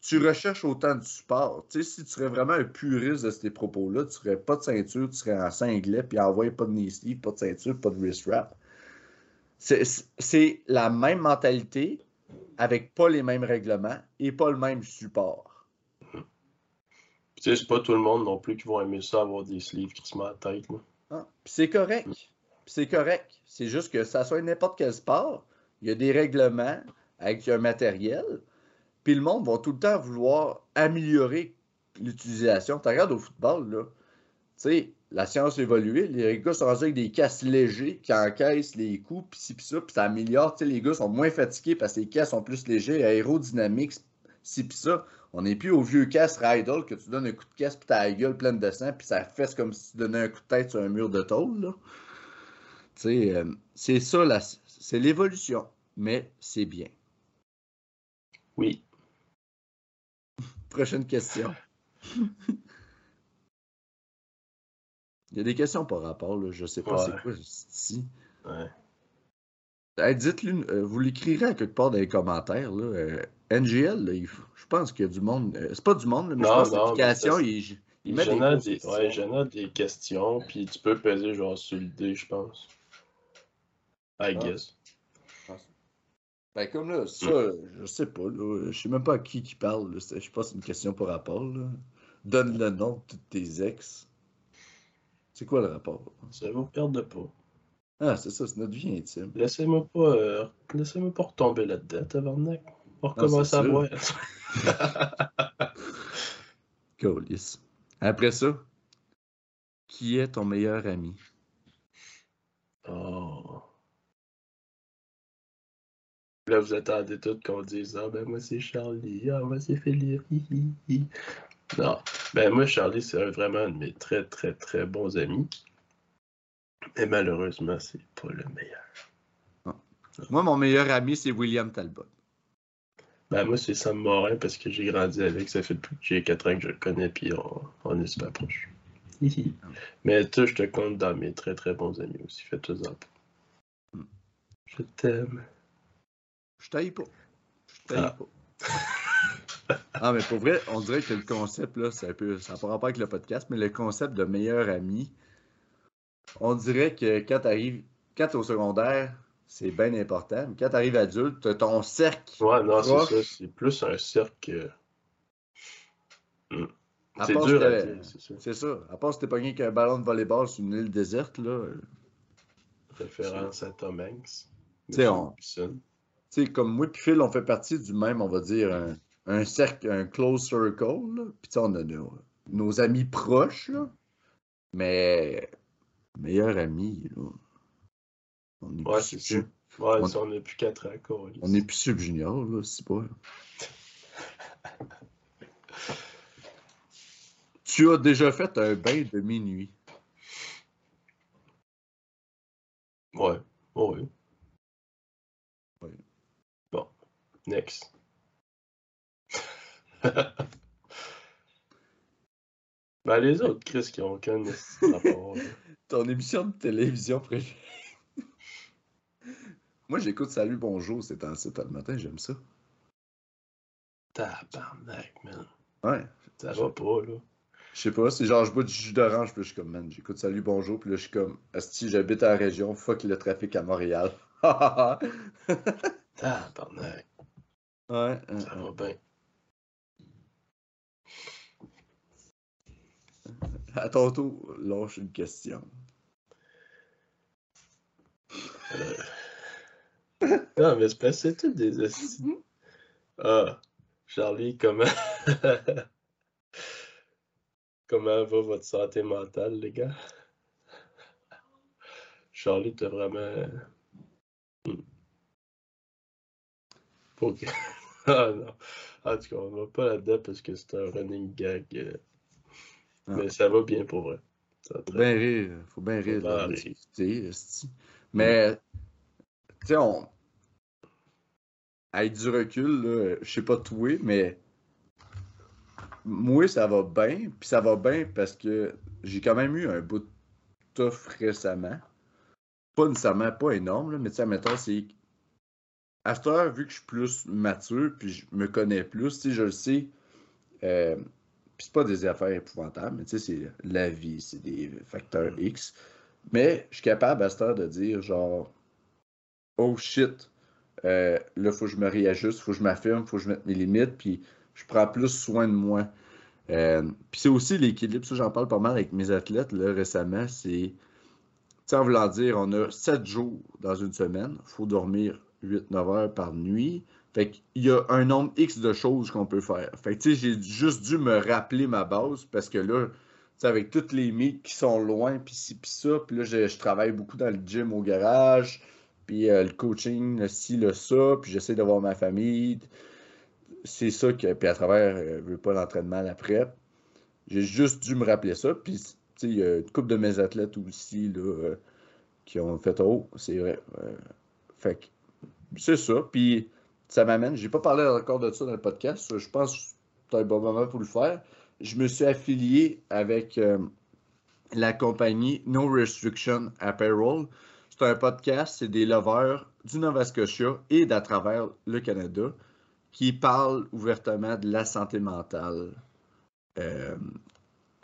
Tu recherches autant de support. Tu sais, si tu serais vraiment un puriste de ces propos-là, tu serais pas de ceinture, tu serais en cinglet, puis envoyer pas de knee sleeve, pas de ceinture, pas de wrist wrap. C'est la même mentalité avec pas les mêmes règlements et pas le même support. Tu sais, c'est pas tout le monde non plus qui va aimer ça, avoir des sleeves qui se mettent à la tête. Ah, puis c'est correct. Puis c'est correct. C'est juste que ça soit n'importe quel sport, il y a des règlements avec un matériel, puis le monde va tout le temps vouloir améliorer l'utilisation. Tu regardes au football, là, tu sais, la science a évolué, les gars sont rendus avec des casses légers qui encaissent les coups, puis ci, puis ça, puis ça améliore. Les gars sont moins fatigués parce que les casses sont plus légers, aérodynamiques, ci, puis ça. On n'est plus au vieux casse Rydell que tu donnes un coup de casse, puis t'as la gueule pleine de sang, puis ça fesse comme si tu donnais un coup de tête sur un mur de tôle, euh, c'est ça, la- c'est l'évolution, mais c'est bien. Oui. Prochaine question. (laughs) Il y a des questions par rapport, là. Je sais pas Ouais. c'est quoi ici. Ouais. Hey, Dites-le, euh, vous l'écrirez à quelque part dans les commentaires. Là. Euh, NGL, là, il faut- je pense qu'il y a du monde. euh, c'est pas du monde, là, mais Non, je pense que non, l'application, c'est- il, il met des J'en ai grosses des, questions. ouais, des questions, puis tu peux peser genre sur le dé, je pense. I Ah. guess. Ben, comme là, ça, je sais pas. Là, je sais même pas à qui qui parle. là. Je sais pas si c'est une question par rapport. Là. Donne le nom de tous tes ex. C'est quoi le rapport? Ça vous perdre pas. Ah, c'est ça, c'est notre vie intime. Laissez-moi pas, euh, laissez-moi pas retomber là-dedans, tabarnak. On Ah, recommence à boire. (laughs) Colis. Après ça, qui est ton meilleur ami? Oh. Là, vous attendez tout qu'on dise Ah, ben moi c'est Charlie, ah, moi c'est Philippe. Non. Ben moi, Charlie, c'est vraiment un de mes très, très, très bons amis. Et malheureusement, c'est pas le meilleur. Moi, mon meilleur ami, c'est William Talbot. Ben moi, c'est Sam Morin parce que j'ai grandi avec. Ça fait plus que j'ai 4 ans que je le connais, puis on, on est super proches. (laughs) Mais toi, je te compte dans mes très très bons amis aussi. Fais-toi-en pas. Hmm. Je t'aime. Je t'aille pas. Je t'aille Ah. pas. (laughs) (laughs) ah, mais pour vrai, on dirait que le concept, là, c'est un peu. Ça n'a pas rapport avec le podcast, mais le concept de meilleur ami, on dirait que quand t'arrives. Quand t'es au secondaire, c'est bien important. Mais quand t'arrives adulte, t'as ton cercle. Ouais, non, c'est ça. C'est plus un cercle. Hmm. C'est dur à dire, c'est ça. C'est ça. À part si t'es pogné avec un ballon de volleyball sur une île déserte, là. euh, Référence à Tom Hanks. sais, on-. Tu sais, comme moi et Phil, on fait partie du même, on va dire, un, un cercle, un close circle. Là. Puis on a nos, nos amis proches, là. Mais meilleur ami, là. On n'est Ouais, plus, c'est sub-. Ouais, on- on a plus 4 ans encore. on est plus sub-junior, là, c'est pas. (laughs) tu as déjà fait un bain de minuit? Ouais, ouais. Ouais. Bon, next. Ben, les autres, Chris, qui ont aucun rapport. Ton émission de télévision préférée. Moi, j'écoute Salut, bonjour, c'est en site le matin, j'aime ça. Tabarnak, man. Ouais. Ça va pas, là. Je sais pas, c'est genre je bois du jus d'orange, puis je suis comme, man, j'écoute Salut, bonjour, puis là, je suis comme, si j'habite à la région, fuck le trafic à Montréal. (laughs) ouais, Tabarnak. euh, Ça euh. va bien. À ton tour, lâche une question. Non, mais c'est parce que c'est tout des esti. Ah, Charlie, comment... (laughs) comment va votre santé mentale, les gars? Charlie, t'as vraiment... Hmm. Faut que- (laughs) ah non. En tout cas, on va pas là-dedans parce que c'est un running gag. Ah. Mais ça va bien pour vrai. Faut bien rire, faut bien rire rire. Mais, tu sais, on. Avec du recul, je sais pas toi, mais. Moi, ça va bien, puis ça va bien parce que j'ai quand même eu un bout de tough récemment. Pas nécessairement, pas énorme, là, mais tu sais, mettons, c'est. À cette heure, vu que je suis plus mature, puis je me connais plus, tu sais, je le sais. euh, puis c'est pas des affaires épouvantables, mais tu sais, c'est la vie, c'est des facteurs X. Mais je suis capable à cette heure de dire genre Oh shit, euh, là, faut que je me réajuste, faut que je m'affirme, faut que je mette mes limites, puis je prends plus soin de moi. Euh, puis c'est aussi l'équilibre, ça j'en parle pas mal avec mes athlètes là, récemment, c'est, tu sais, en voulant dire, on a 7 jours dans une semaine, faut dormir 8-9 heures par nuit. Fait y a un nombre X de choses qu'on peut faire. Fait que tu sais, j'ai juste dû me rappeler ma base parce que là, avec toutes les meets qui sont loin, puis ci, puis ça, puis là, je, travaille beaucoup dans le gym au garage, puis euh, le coaching, le ci, le ça, puis j'essaie d'avoir ma famille. C'est ça que, puis à travers, euh, je veux pas l'entraînement, la. J'ai juste dû me rappeler ça, puis tu sais, il y a une couple de mes athlètes aussi, euh, qui ont fait « Oh, c'est vrai. Euh, fait que c'est ça, puis ça m'amène, j'ai pas parlé encore de ça dans le podcast, je pense que c'est un bon moment pour le faire. Je me suis affilié avec euh, la compagnie No Restriction Apparel. C'est un podcast, c'est des lovers du Nova Scotia et d'à travers le Canada qui parlent ouvertement de la santé mentale, euh,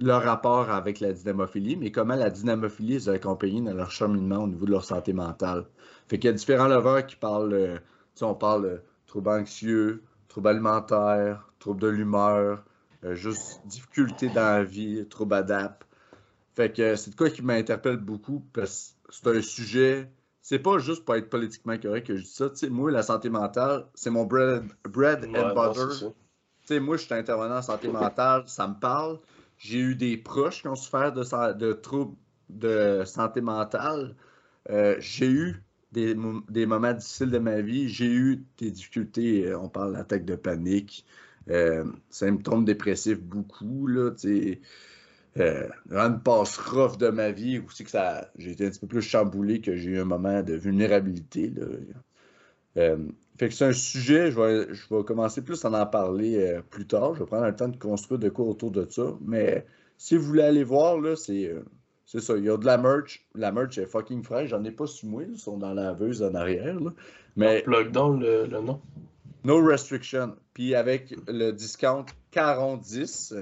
leur rapport avec la dynamophilie, mais comment la dynamophilie les a accompagnés dans leur cheminement au niveau de leur santé mentale. Fait qu'il y a différents lovers qui parlent, euh, on parle de troubles anxieux, troubles alimentaires, troubles de l'humeur, euh, juste difficultés dans la vie, troubles adap. Fait que euh, c'est de quoi qui m'interpelle beaucoup parce que c'est un sujet. C'est pas juste pour être politiquement correct que je dis ça. Tu sais, moi, la santé mentale, c'est mon bread, bread Ouais, and butter. c'est ça. Tu sais, moi, je suis intervenant en santé mentale, ça me parle. J'ai eu des proches qui ont souffert de, de troubles de santé mentale. Euh, j'ai eu des, mo- des moments difficiles de ma vie. J'ai eu des difficultés, euh, on parle d'attaque de panique, Euh, symptômes dépressifs beaucoup, là. Euh, une passe rough de ma vie, aussi que ça, j'ai été un petit peu plus chamboulé que j'ai eu un moment de vulnérabilité. Là. Euh, fait que c'est un sujet, je vais, commencer plus à en parler plus tard. Je vais prendre le temps de construire de quoi autour de ça. Mais si vous voulez aller voir, là, c'est, c'est ça. Il y a de la merch. La merch est fucking fraîche. J'en ai pas sous moi. Ils sont dans la laveuse en arrière. Là. Mais. Plug down le, le nom. No restriction. Puis avec le discount 4010,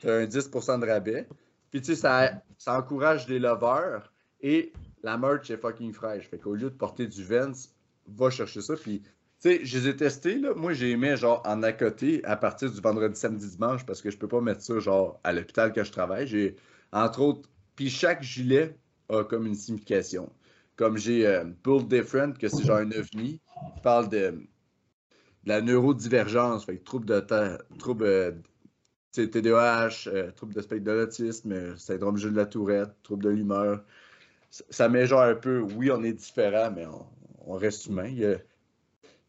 tu as un 10% de rabais. Puis tu sais, ça, ça encourage les lovers et la merch est fucking fraîche. Fait qu'au lieu de porter du Vence, va chercher ça. Puis tu sais, je les ai testés, là. Moi, j'ai aimé, genre, en à côté à partir du vendredi, samedi, dimanche parce que je peux pas mettre ça, genre, à l'hôpital que je travaille. J'ai, entre autres, puis chaque gilet a comme une signification. Comme j'ai euh, Build Different, que c'est genre un ovni, qui parle de, la neurodivergence, fait que trouble de temps, trouble, euh, TDAH, euh, de spectre de l'autisme, euh, syndrome de la tourette, trouble de l'humeur. Ça, ça met genre un peu, oui, on est différent, mais on, on reste humain. Il y a,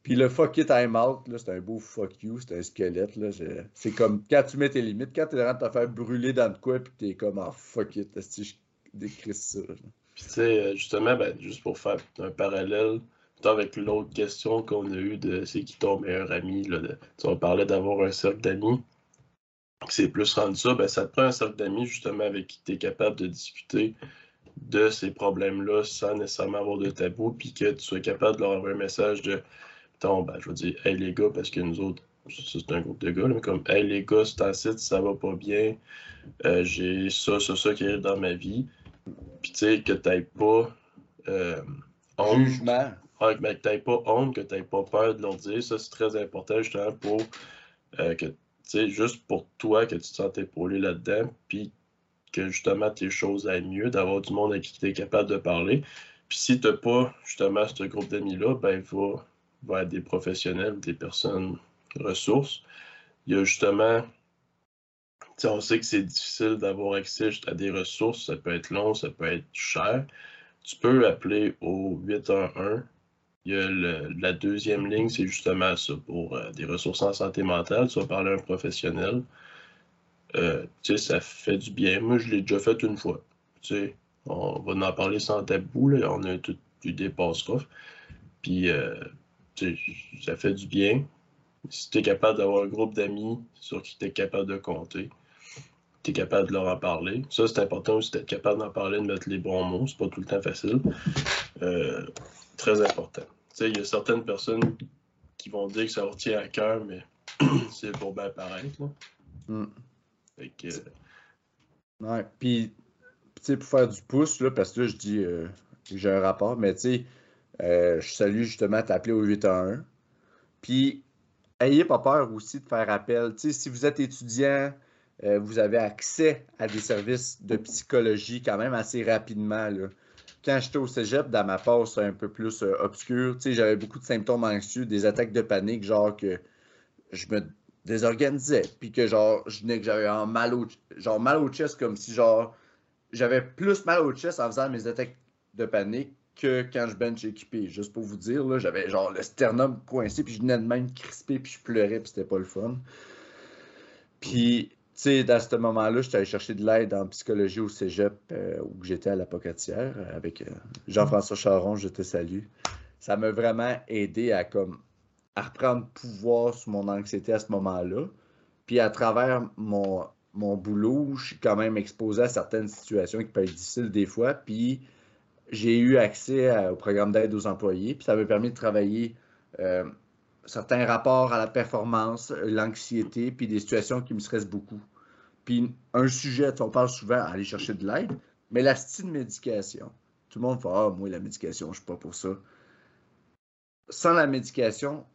puis le fuck it, I'm out, c'est un beau fuck you, c'est un squelette. Là, c'est comme quand tu mets tes limites, quand t'es en train de te faire brûler dans le quoi, puis t'es comme ah fuck it, si je décris ça. Puis tu sais, justement, ben, juste pour faire un parallèle, avec l'autre question qu'on a eue de c'est qui ton meilleur ami, là, de, on parlait d'avoir un cercle d'amis. C'est plus rendu ça, ben, ça te prend un cercle d'amis justement avec qui tu es capable de discuter de ces problèmes-là sans nécessairement avoir de tabou, puis que tu sois capable de leur envoyer un message de ben, je vais dire, hey les gars, parce que nous autres, c'est un groupe de gars, mais comme, hey les gars, c'est un site, ça va pas bien, euh, j'ai ça, ça, ça qui arrive dans ma vie. Puis tu sais, que t'aies pas euh, honte. Jugement. que t'aies pas honte, que t'aies pas peur de leur dire, ça c'est très important justement pour euh, que, tu sais, juste pour toi, que tu te sens épaulé là-dedans, puis que justement tes choses aillent mieux, d'avoir du monde à qui tu es capable de parler. Puis si tu n'as pas justement ce groupe d'amis-là, ben va vers des professionnels, des personnes ressources. Il y a justement, on sait que c'est difficile d'avoir accès à des ressources, ça peut être long, ça peut être cher. Tu peux appeler au 811. Il y a la deuxième ligne, c'est justement ça, pour euh, des ressources en santé mentale. Tu vas parler à un professionnel. Euh, tu sais, ça fait du bien. Moi, je l'ai déjà fait une fois. Tu sais, on va en parler sans tabou. Là. On a tout eu des Puis, euh, ça fait du bien. Si tu es capable d'avoir un groupe d'amis sur qui tu es capable de compter, tu es capable de leur en parler. Ça, c'est important aussi d'être capable d'en parler, de mettre les bons mots. C'est pas tout le temps facile. Euh, très important. Il y a certaines personnes qui vont dire que ça leur tient à cœur, mais (clears throat) c'est pour bien paraître. Mm. Ouais, puis, pour faire du pouce, là, parce que là, je dis euh, que j'ai un rapport, mais tu sais, euh, je salue justement t'appeler au 811. Puis, ayez pas peur aussi de faire appel. si vous êtes étudiant, euh, vous avez accès à des services de psychologie quand même assez rapidement. Quand j'étais au cégep, dans ma passe un peu plus euh, obscure, j'avais beaucoup de symptômes anxieux, des attaques de panique, genre que je me désorganisais, puis que genre, je que j'avais mal au, genre, mal au chest, comme si genre, j'avais plus mal au chest en faisant mes attaques de panique que quand je bench équipé. Juste pour vous dire, là, j'avais genre le sternum coincé, puis je venais de même crisper, puis je pleurais, puis c'était pas le fun. Puis, tu sais, à ce moment-là, j'étais allé chercher de l'aide en psychologie au cégep euh, où j'étais à la Pocatière avec euh, Jean-François Charon, je te salue. Ça m'a vraiment aidé à comme à reprendre pouvoir sur mon anxiété à ce moment-là. Puis à travers mon, mon boulot, je suis quand même exposé à certaines situations qui peuvent être difficiles des fois. Puis j'ai eu accès au programme d'aide aux employés, puis ça m'a permis de travailler euh, certains rapports à la performance, l'anxiété, puis des situations qui me stressent beaucoup. Puis un sujet, on parle souvent aller chercher de l'aide, mais la style médication. Tout le monde fait Ah, moi, la médication, je ne suis pas pour ça. Sans la médication,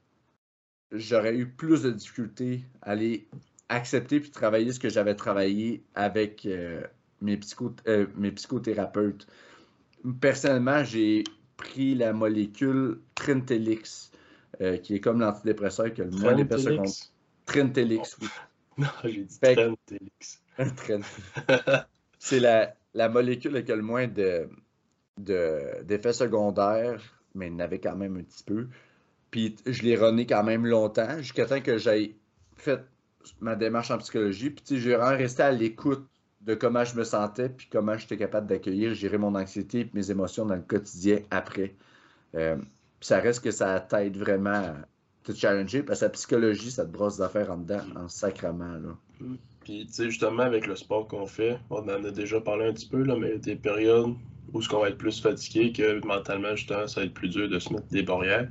j'aurais eu plus de difficultés à aller accepter puis travailler ce que j'avais travaillé avec euh, mes, euh, mes psychothérapeutes personnellement, j'ai pris la molécule Trintelix, euh, qui est comme l'antidépresseur qui a le moins d'effets secondaires. Trintelix, oui. (laughs) Non, j'ai dit Trintelix. (laughs) C'est la, la, molécule qui a le moins de, d'effets secondaires, mais il n'avait quand même un petit peu. Puis je l'ai runné quand même longtemps, jusqu'à temps que j'aille fait ma démarche en psychologie. Puis j'ai vraiment resté à l'écoute de comment je me sentais, puis comment j'étais capable d'accueillir, gérer mon anxiété et mes émotions dans le quotidien après. Euh, ça reste que ça t'aide vraiment à te challenger, parce que la psychologie, ça te brosse d'affaires en dedans, en sacrement. Là. Puis, tu sais, justement, avec le sport qu'on fait, on en a déjà parlé un petit peu, mais il y a des périodes où ce qu'on va être plus fatigué, que mentalement, justement, ça va être plus dur de se mettre des barrières.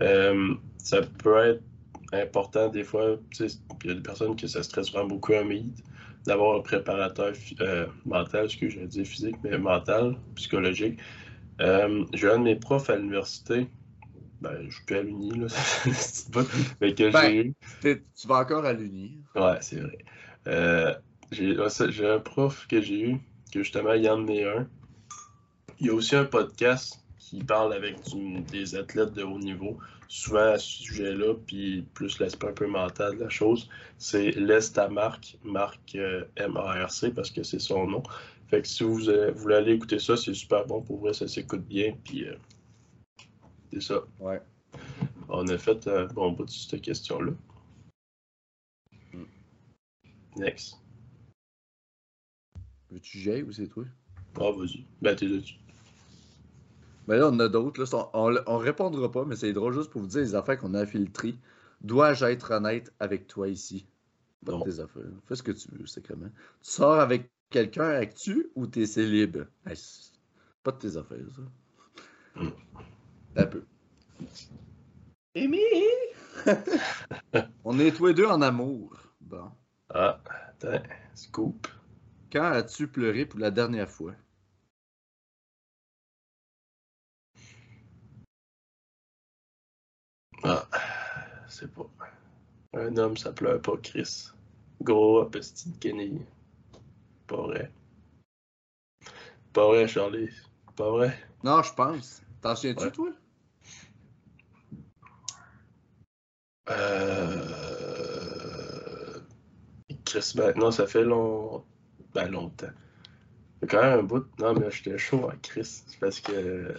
Euh, ça peut être important des fois, il y a des personnes qui ça stresse vraiment beaucoup un meet, d'avoir un préparateur euh, mental, ce que je dire physique, mais mental, psychologique. Euh, j'ai un de mes profs à l'université, ben, je suis plus à l'Uni, là, (laughs) mais que ben, j'ai eu. Tu vas encore à l'Uni. Ouais, c'est vrai. Euh, j'ai un prof que j'ai eu, que justement, il y en a un. Il y a aussi un podcast qui parle avec des athlètes de haut niveau, souvent à ce sujet-là, puis plus l'aspect un peu mental de la chose. C'est Laisse ta marque, marque euh, M-A-R-C, parce que c'est son nom. Fait que si vous, euh, voulez aller écouter ça, c'est super bon pour vrai, ça s'écoute bien, puis c'est ça. Ouais. On a fait un bon bout de cette question-là. Next. Veux-tu gérer ou c'est toi? Ah, vas-y. Ben, t'es dessus. Ben là, on a d'autres. On, on, répondra pas, mais c'est drôle juste pour vous dire les affaires qu'on a infiltrées. Dois-je être honnête avec toi ici? Pas de tes affaires. Fais ce que tu veux, sacrément. Tu sors avec quelqu'un avec-tu ou t'es célib? pas de tes affaires, ça. Hmm. Un peu. Amy! (laughs) on est tous les deux en amour. Bon. Ah, attends, scoop. Quand as-tu pleuré pour la dernière fois? Ah, c'est pas. Un homme, ça pleure pas, Chris. Gros petit Kenny. Pas vrai. Pas vrai, Charlie. Pas vrai? Non, je pense. T'en souviens-tu, toi? Euh... Chris, ben, non, ça fait long... ben, longtemps. C'est quand même un bout. Non, mais j'étais chaud à Chris. C'est parce que.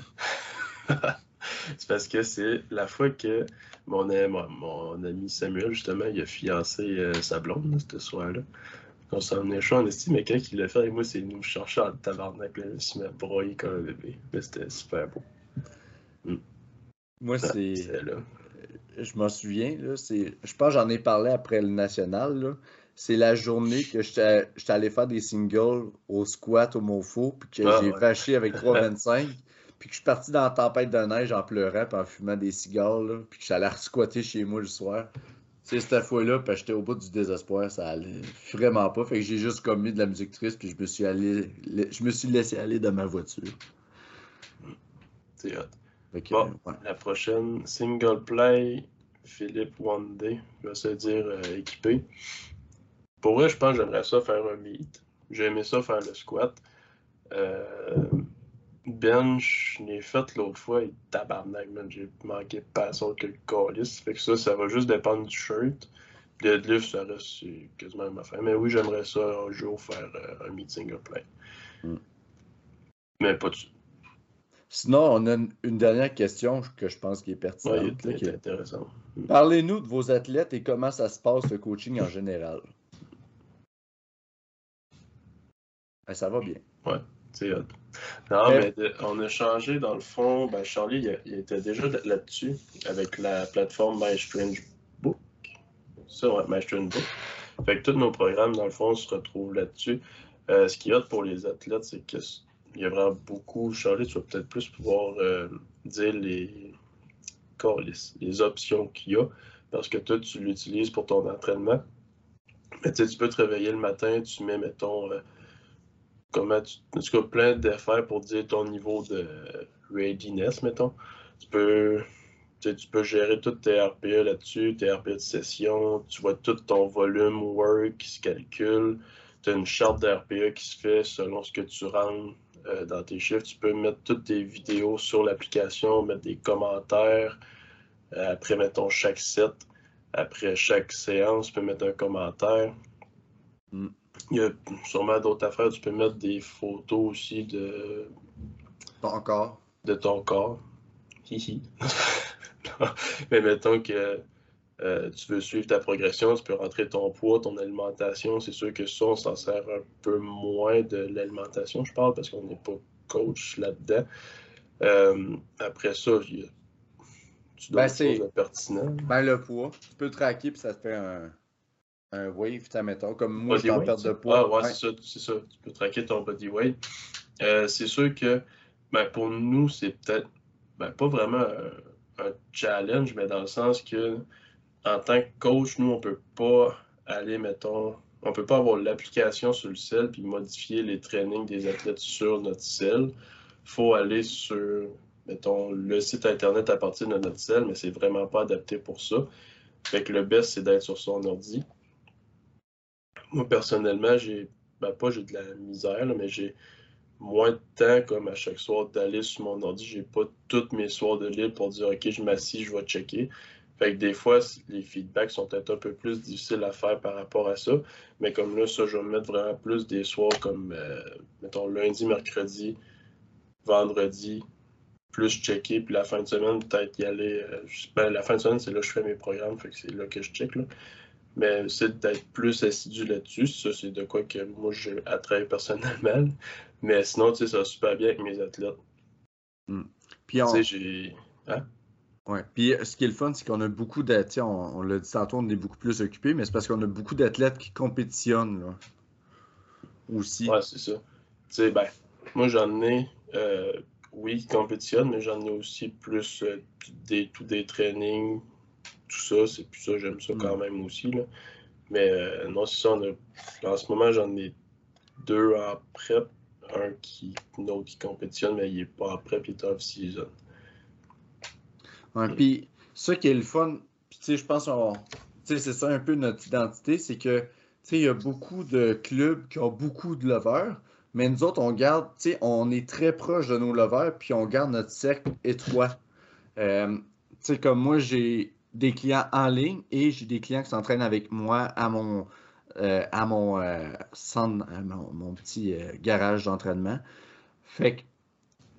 (laughs) (laughs) c'est parce que c'est la fois que mon, mon, ami Samuel, justement, il a fiancé euh, sa blonde, ce soir-là. On s'en venait chaud en estime, mais quand il l'a fait avec moi, c'est nous chercher en tabarnak. Là, je me broyé comme un bébé. Mais c'était super beau. Mm. Moi, c'est. Je m'en souviens, là, je pense que j'en ai parlé après le national. C'est la journée que j'étais allé faire des singles au squat au Mofo, puis que ah, j'ai vaché avec 3,25 (laughs) puis que je suis parti dans la tempête de neige en pleurant puis en fumant des cigares, là, puis que j'allais squatter chez moi le soir. C'est cette fois-là, puis j'étais au bout du désespoir, ça allait vraiment pas. Fait que j'ai juste comme mis de la musique triste, puis je me suis allé, je me suis laissé aller dans ma voiture. C'est hot. bon, la prochaine, single play, Philippe One Day, va se dire euh, équipé. Pour vrai, je pense que j'aimerais ça faire un meet. J'ai aimé ça faire le squat. Euh, bench, je l'ai fait l'autre fois et tabarnak, man, j'ai manqué de passion que le calice. Fait que ça, ça va juste dépendre du shirt. Deadlift, ça reste quasiment ma fin. Mais oui, j'aimerais ça un jour faire euh, un meeting à play. Hmm. Mais pas dessus. Sinon, on a une, dernière question que je pense qui est pertinente. Est intéressant. Hmm. Parlez-nous de vos athlètes et comment ça se passe le coaching en général. Ben, ça va bien. Ouais. C'est Non, mais on a changé dans le fond. Ben, Charlie, il, était déjà là-dessus avec la plateforme My Strange Book. Ça, ouais, My Strange Book. Fait que tous nos programmes, dans le fond, se retrouvent là-dessus. Euh, ce qui est hot pour les athlètes, c'est qu'il y a vraiment beaucoup. Charlie, tu vas peut-être plus pouvoir euh, dire les, les options qu'il y a. Parce que toi, tu l'utilises pour ton entraînement. Mais tu peux te réveiller le matin, tu mets, mettons, euh, comment tu, en plein d'affaires pour dire ton niveau de readiness, mettons. Tu peux, tu, peux gérer toutes tes RPE là-dessus, tes RPE de session, tu vois tout ton volume work qui se calcule, tu as une charte d'RPE qui se fait selon ce que tu rentres euh, dans tes chiffres. Tu peux mettre toutes tes vidéos sur l'application, mettre des commentaires. Euh, après, mettons, chaque set, après chaque séance, tu peux mettre un commentaire. Mm. Il y a sûrement d'autres affaires. Tu peux mettre des photos aussi de. Ton corps. De ton corps. Hihi. (laughs) Mais mettons que euh, tu veux suivre ta progression, tu peux rentrer ton poids, ton alimentation. C'est sûr que ça, on s'en sert un peu moins de l'alimentation, je parle, parce qu'on n'est pas coach là-dedans. Euh, après ça, il y a, tu dois ben, choses pertinent. Ben, le poids, tu peux traquer puis ça te fait un, un wave, mettons, comme moi, je en perte de poids. Ah, ouais, c'est ça, c'est ça. Tu peux traquer ton body weight. Euh, c'est sûr que ben, pour nous, c'est peut-être ben, pas vraiment un, challenge, mais dans le sens que en tant que coach, nous, on peut pas aller, mettons, on peut pas avoir l'application sur le sel puis modifier les trainings des athlètes sur notre sel. Il faut aller sur, mettons, le site internet à partir de notre sel, mais c'est vraiment pas adapté pour ça. Fait que le best, c'est d'être sur son ordi. Moi, personnellement, j'ai, ben, pas j'ai de la misère, mais j'ai moins de temps comme à chaque soir d'aller sur mon ordi. J'ai pas toutes mes soirs de libre pour dire OK, je m'assis, je vais checker. Fait que des fois, les feedbacks sont peut-être un peu plus difficiles à faire par rapport à ça. Mais comme là, ça, je vais me mettre vraiment plus des soirs comme, euh, mettons, lundi, mercredi, vendredi, plus checker. Puis la fin de semaine, peut-être y aller. Euh, ben, la fin de semaine, c'est là que je fais mes programmes. Fait que c'est là que je check. Mais c'est d'être plus assidu là-dessus. Ça, c'est de quoi que moi, je attrape personnellement. Mais sinon, tu sais, ça va super bien avec mes athlètes. Hmm. Puis on... Tu sais, j'ai... Hein? Ouais. Puis euh, ce qui est le fun, c'est qu'on a beaucoup d'athlètes, on, on l'a dit tantôt, on est beaucoup plus occupé, mais c'est parce qu'on a beaucoup d'athlètes qui compétitionnent là. aussi. Ouais, c'est ça. Tu sais, ben, moi j'en ai, euh, oui, qui compétitionnent, mais j'en ai aussi plus euh, des, tout des trainings, tout ça, c'est plus ça, j'aime ça quand hmm. même aussi. Là. Mais non, c'est ça, on a, en ce moment j'en ai deux en prep, un qui, un autre qui compétitionne, mais il n'est pas en prep, il est off-season. Ouais, puis ça qui est le fun, puis tu sais, je pense que c'est ça un peu notre identité, c'est que tu sais, il y a beaucoup de clubs qui ont beaucoup de lovers, mais nous autres, on garde, tu sais, on est très proche de nos lovers, puis on garde notre cercle étroit. Euh, tu sais, comme moi, j'ai des clients en ligne et j'ai des clients qui s'entraînent avec moi à mon, euh, à mon, euh, centre, mon, petit garage d'entraînement. Fait que,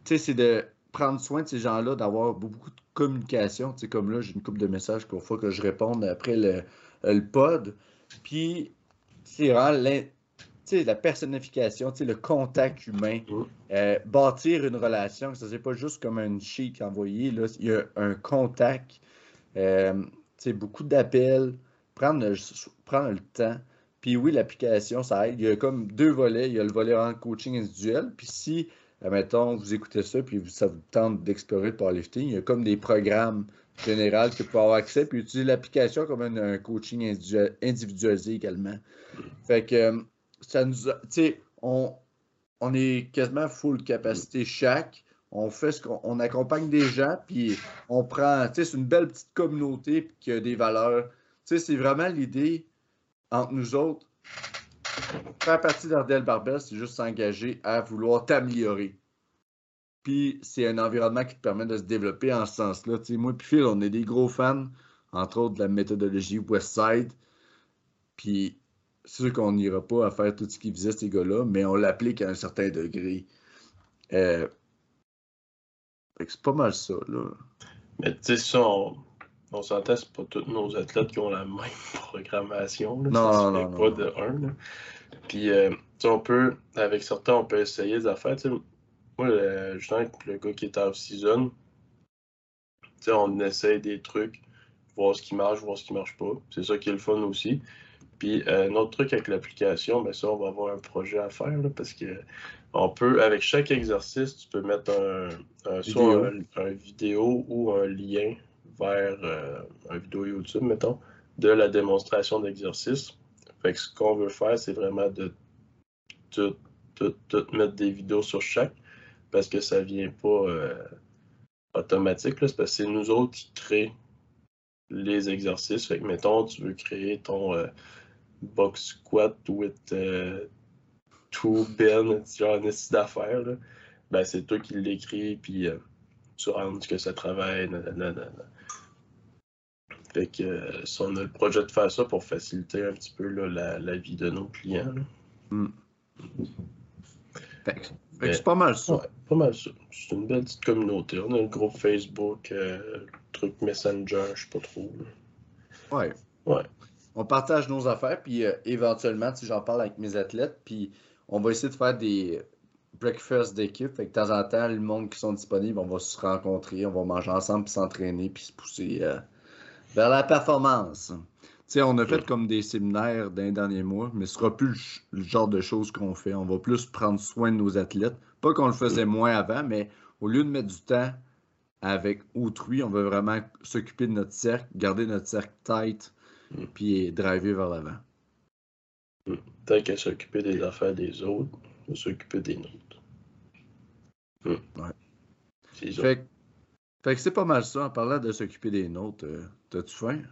tu sais, c'est de prendre soin de ces gens-là, d'avoir beaucoup de communication. Tu sais, comme là, j'ai une coupe de messages qu'il faut que je réponde après le, le pod. Puis, c'est vraiment la personnification, le contact humain, mm. euh, bâtir une relation, ça c'est pas juste comme un sheet envoyé, là, il y a un contact, euh, beaucoup d'appels, prendre le, prendre le temps. Puis oui, l'application, ça aide. Il y a comme deux volets. Il y a le volet en coaching individuel. Puis si mettons, vous écoutez ça, puis ça vous tente d'explorer le powerlifting, il y a comme des programmes généraux que vous pouvez avoir accès, puis utiliser l'application comme un, coaching individualisé également. Fait que euh, ça nous sais, on, on est quasiment full capacité chaque. On fait ce qu'on accompagne des gens, puis on prend, tu sais, c'est une belle petite communauté qui a des valeurs. Tu sais, c'est vraiment l'idée entre nous autres Faire partie d'Ardel Barbel, c'est juste s'engager à vouloir t'améliorer. Puis c'est un environnement qui te permet de se développer en ce sens-là. moi et Phil, on est des gros fans, entre autres, de la méthodologie Westside. Puis c'est sûr qu'on n'ira pas à faire tout ce qu'ils faisaient, ces gars-là, mais on l'applique à un certain degré. Euh... C'est pas mal ça, là. Mais tu sais, ça, on, on s'entend, c'est pas tous nos athlètes qui ont la même (laughs) programmation. Là. Non, ça non, non, pas de un. Puis, euh, on peut, avec certains, on peut essayer des affaires. moi, le, justement, le gars qui est off-season, on essaye des trucs, voir ce qui marche, voir ce qui marche pas. C'est ça qui est le fun aussi. Puis, euh, un autre truc avec l'application, ben ça, on va avoir un projet à faire parce que on peut, avec chaque exercice, tu peux mettre un, soit un, vidéo ou un lien vers euh, un vidéo YouTube, mettons, de la démonstration d'exercice. Fait que ce qu'on veut faire, c'est vraiment de tout, mettre des vidéos sur chaque parce que ça vient pas euh, automatique. C'est parce que c'est nous autres qui créons les exercices. Fait que, mettons, tu veux créer ton euh, box squat with two ben, genre un d'affaires. Ben, c'est toi qui l'écris, puis tu rentres que ça travaille. Fait que euh, on a le projet de faire ça pour faciliter un petit peu la, vie de nos clients. Hmm. c'est pas mal ça. pas mal ça. C'est une belle petite communauté. On a le groupe Facebook, euh, truc Messenger, je sais pas trop. Ouais. Ouais. On partage nos affaires, puis euh, éventuellement, si j'en parle avec mes athlètes, puis on va essayer de faire des breakfast d'équipe. Fait que de temps en temps, le monde qui sont disponibles, on va se rencontrer, on va manger ensemble, puis s'entraîner, puis se pousser euh, vers la performance. Tu sais, on a fait comme des séminaires d'un dernier mois, mais ce sera plus le, genre de choses qu'on fait. On va plus prendre soin de nos athlètes. Pas qu'on le faisait moins avant, mais au lieu de mettre du temps avec autrui, on veut vraiment s'occuper de notre cercle, garder notre cercle tight, Mm. puis driver vers l'avant. Tant qu'à s'occuper des affaires des autres, on s'occuper des nôtres. Hmm. Ouais. C'est ça. Fait, que- fait que c'est pas mal ça. En parlant de s'occuper des nôtres, euh, t'as-tu faim?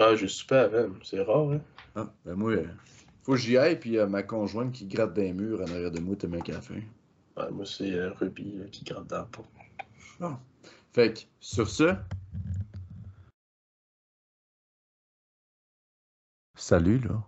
Ah, j'ai super avant. C'est rare, hein? Ah, ben moi, euh, faut que j'y aille, puis euh, ma conjointe qui gratte des murs en arrière de moi, t'as un café. Ouais, moi, c'est Ruby là, qui gratte dans la peau. Fait que, sur ce. Salut, là.